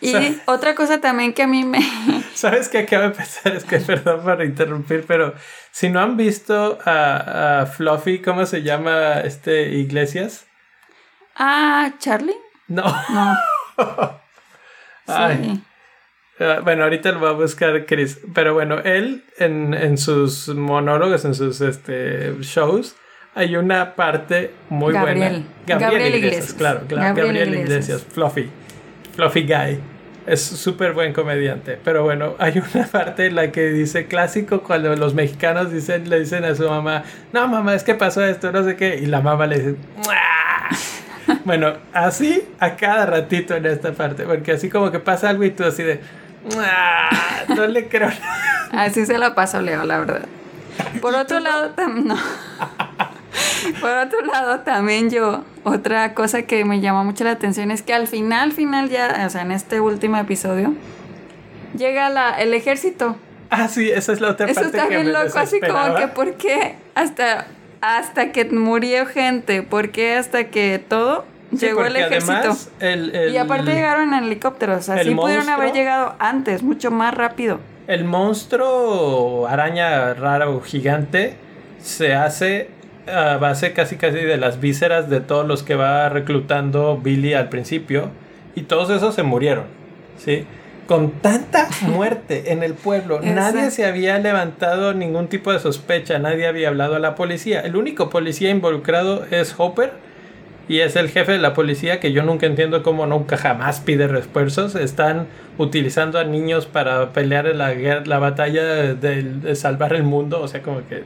Y (laughs) otra cosa también que a mí me. (laughs) ¿Sabes qué acabo de pensar? Es que perdón por interrumpir, pero si no han visto a, a Fluffy, ¿cómo se llama este Iglesias? ah, Charlie. No. No. Ay. Sí. Ah, Bueno, ahorita lo va a buscar Chris. Pero bueno, él en, en sus monólogos, en sus este, shows, hay una parte muy Gabriel. buena. Gabriel Iglesias. Claro, claro. Gabriel Gabriel, Iglesias. Iglesias. Fluffy. Fluffy Guy. Es súper buen comediante. Pero bueno, hay una parte en la que dice clásico cuando los mexicanos dicen, le dicen a su mamá, no mamá, es que pasó esto, no sé qué. Y la mamá le dice, "Mua". (laughs) Bueno, así a cada ratito en esta parte. Porque así como que pasa algo y tú así de, "Mua", no le creo. Así se la paso Leo, la verdad. Por otro lado, también no. Por otro lado, también yo, otra cosa que me llamó mucho la atención es que al final, final ya, o sea, en este último episodio, llega la, el ejército. Ah, sí, esa es la otra Eso parte está bien loco, así como que, ¿por qué hasta, hasta que murió gente? ¿Por qué hasta que todo? Sí, llegó el ejército. además el- el- Y aparte llegaron en helicópteros, el así pudieron haber llegado antes, mucho más rápido. El monstruo araña raro gigante se hace a base casi casi de las vísceras de todos los que va reclutando Billy al principio y todos esos se murieron, ¿sí? Con tanta (laughs) muerte en el pueblo, nadie se había levantado ningún tipo de sospecha, nadie había hablado a la policía. El único policía involucrado es Hopper y es el jefe de la policía que yo nunca entiendo cómo nunca jamás pide refuerzos. Están utilizando a niños para pelear en la, la batalla de, de salvar el mundo. O sea, como que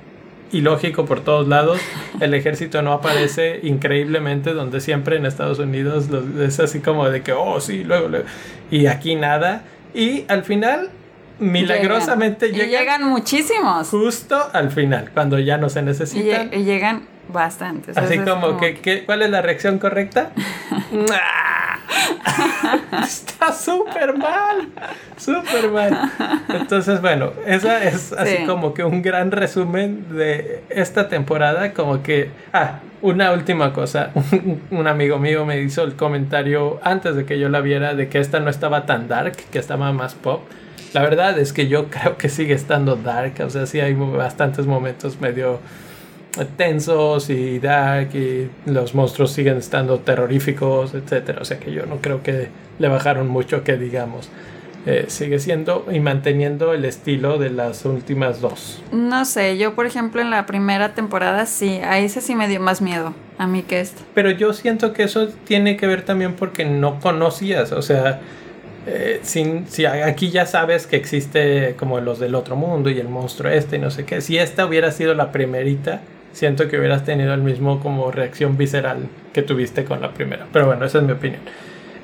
ilógico por todos lados. El ejército no aparece increíblemente, donde siempre en Estados Unidos lo- es así como de que, oh, sí, luego, luego. Y aquí nada. Y al final, milagrosamente Llegan. Y llegan, llegan muchísimos. justo al final, cuando ya no se Y, necesitan. lle- y llegan bastantes. Así Eso es como, que, que- ¿cuál es la reacción correcta? (laughs) Está súper mal, súper mal. Entonces, bueno, esa es así Sí. como que un gran resumen de esta temporada, como que, ah, una última cosa, un, un amigo mío me hizo el comentario antes de que yo la viera de que esta no estaba tan dark, que estaba más pop. La verdad es que yo (laughs) creo que sigue estando dark, o sea, sí hay bastantes momentos medio tensos y dark y los monstruos siguen estando terroríficos, etcétera. O sea que yo no creo que le bajaron mucho que digamos. Eh, sigue siendo y manteniendo el estilo de las últimas dos. No sé, yo por ejemplo en la primera temporada sí, a ese sí me dio más miedo a mí que este. Pero yo siento que eso tiene que ver también porque no conocías, o sea, eh, sin, si aquí ya sabes que existe como los del otro mundo y el monstruo este y no sé qué. Si esta hubiera sido la primerita, siento que hubieras tenido el mismo como reacción visceral que tuviste con la primera. Pero bueno, esa es mi opinión.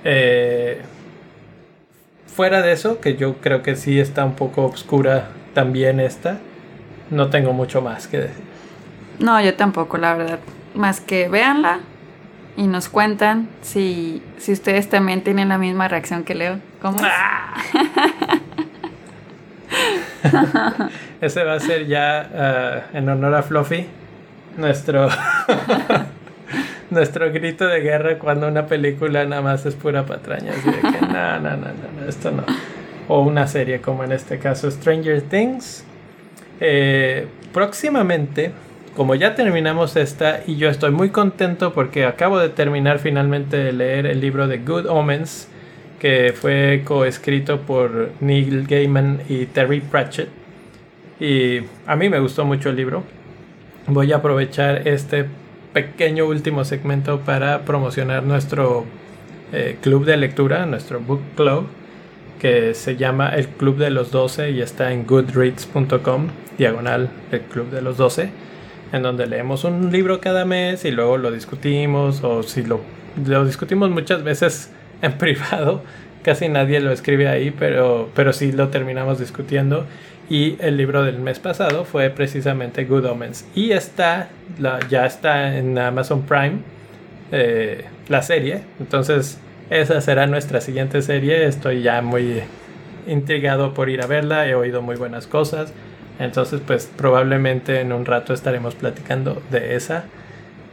Eh, fuera de eso, que yo creo que sí está un poco oscura también esta, no tengo mucho más que decir. No, yo tampoco, la verdad. Más que véanla y nos cuentan si, si ustedes también tienen la misma reacción que Leo. ¿Cómo? es? (laughs) Ese va a ser ya ah, en honor a Fluffy. Nuestro. (laughs) nuestro grito de guerra cuando una película nada más es pura patraña. Así de que no, no, no, no, esto no. O una serie como en este caso Stranger Things. Eh, próximamente, como ya terminamos esta, y yo estoy muy contento porque acabo de terminar finalmente de leer el libro de Good Omens, que fue coescrito por Neil Gaiman y Terry Pratchett. Y a mí me gustó mucho el libro. Voy a aprovechar este pequeño último segmento para promocionar nuestro eh, club de lectura, nuestro book club, que se llama el Club de los 12 y está en goodreads.com, diagonal el Club de los 12, en donde leemos un libro cada mes y luego lo discutimos o si lo, lo discutimos muchas veces (laughs) en privado, casi nadie lo escribe ahí, pero, pero sí lo terminamos discutiendo. Y el libro del mes pasado fue precisamente Good Omens. Y está, ya está en Amazon Prime, eh, la serie. Entonces, esa será nuestra siguiente serie. Estoy ya muy intrigado por ir a verla. He oído muy buenas cosas. Entonces, pues probablemente en un rato estaremos platicando de esa.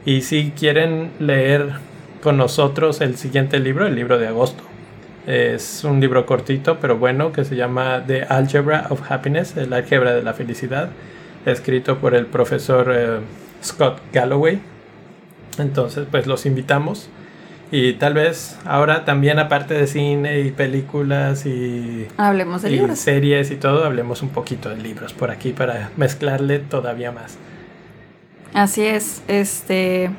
Y si quieren leer con nosotros el siguiente libro, el libro de agosto. Es un libro cortito, pero bueno, que se llama The Algebra of Happiness, el álgebra de la felicidad, escrito por el profesor eh, Scott Galloway. Entonces, pues los invitamos. Y tal vez ahora también, aparte de cine y películas y, Hablemos de y libros. series y todo, hablemos un poquito de libros por aquí para mezclarle todavía más. Así es, este.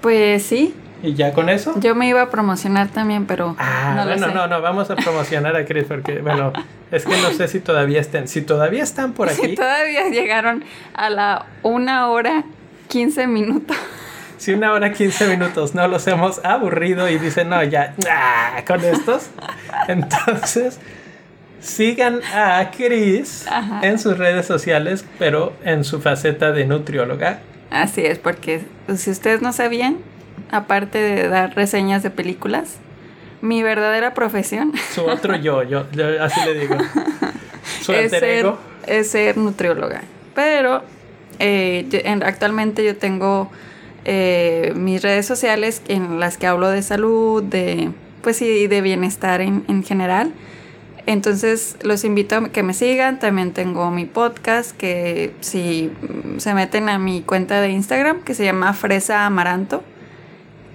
Pues sí, ¿Y ya con eso? yo me iba a promocionar también, pero. Ah, no lo bueno, sé. no, no, vamos a promocionar a Chris porque, bueno, es que no sé si todavía estén. Si todavía están por (laughs) Si aquí, todavía llegaron a la una hora 15 minutos. si una hora 15 minutos no los hemos aburrido y dicen, no, ya, ah, con estos, entonces sigan a Chris Ajá. en sus redes sociales, pero en su faceta de nutrióloga. Así es, porque si ustedes no sabían, aparte de dar reseñas de películas, mi verdadera profesión Su otro yo, yo, yo así le digo. Su es ser, es ser nutrióloga. Pero eh, yo- en- actualmente yo tengo eh, mis redes sociales en las que hablo de salud, de pues sí, de bienestar en, en general. Entonces los invito a que me sigan. También tengo mi podcast que si se meten a mi cuenta de Instagram que se llama Fresa Amaranto,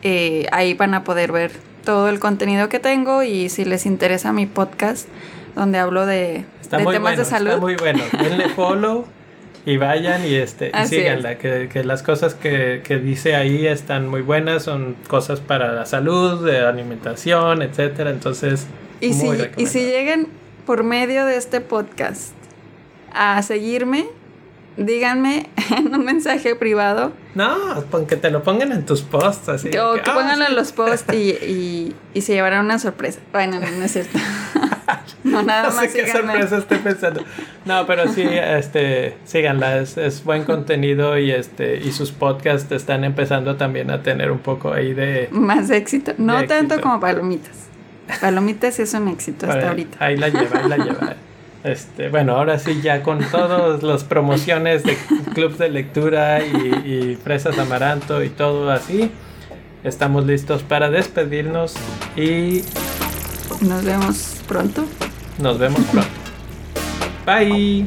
eh, ahí van a poder ver todo el contenido que tengo y si les interesa mi podcast donde hablo de, temas bueno, de salud. está muy bueno. (laughs) Denle follow y vayan y este y síganla, que, que las cosas que, que dice ahí están muy buenas, son cosas para la salud, de alimentación, etcétera. Entonces, Y si, muy y si llegan por medio de este podcast a seguirme, díganme (laughs) en un mensaje privado No, pon que te lo pongan en tus posts así. o que, que ah, pónganlo sí. en los posts y, y, y se llevarán una sorpresa. Bueno, no, no es cierto. (laughs) no, nada No más sé qué síganme. sorpresa estoy pensando. No, pero sí, este, síganla, es, es buen contenido y este, y sus podcasts están empezando también a tener un poco ahí de Más éxito. No tanto éxito. como palomitas. Palomitas es un éxito hasta ahorita. Ahí la lleva, ahí la lleva. (laughs) Este, bueno, ahora sí, ya con todas las (laughs) promociones de clubs de lectura y, y fresas amaranto y todo así, estamos listos para despedirnos y Nos vemos pronto. nos vemos pronto. Bye.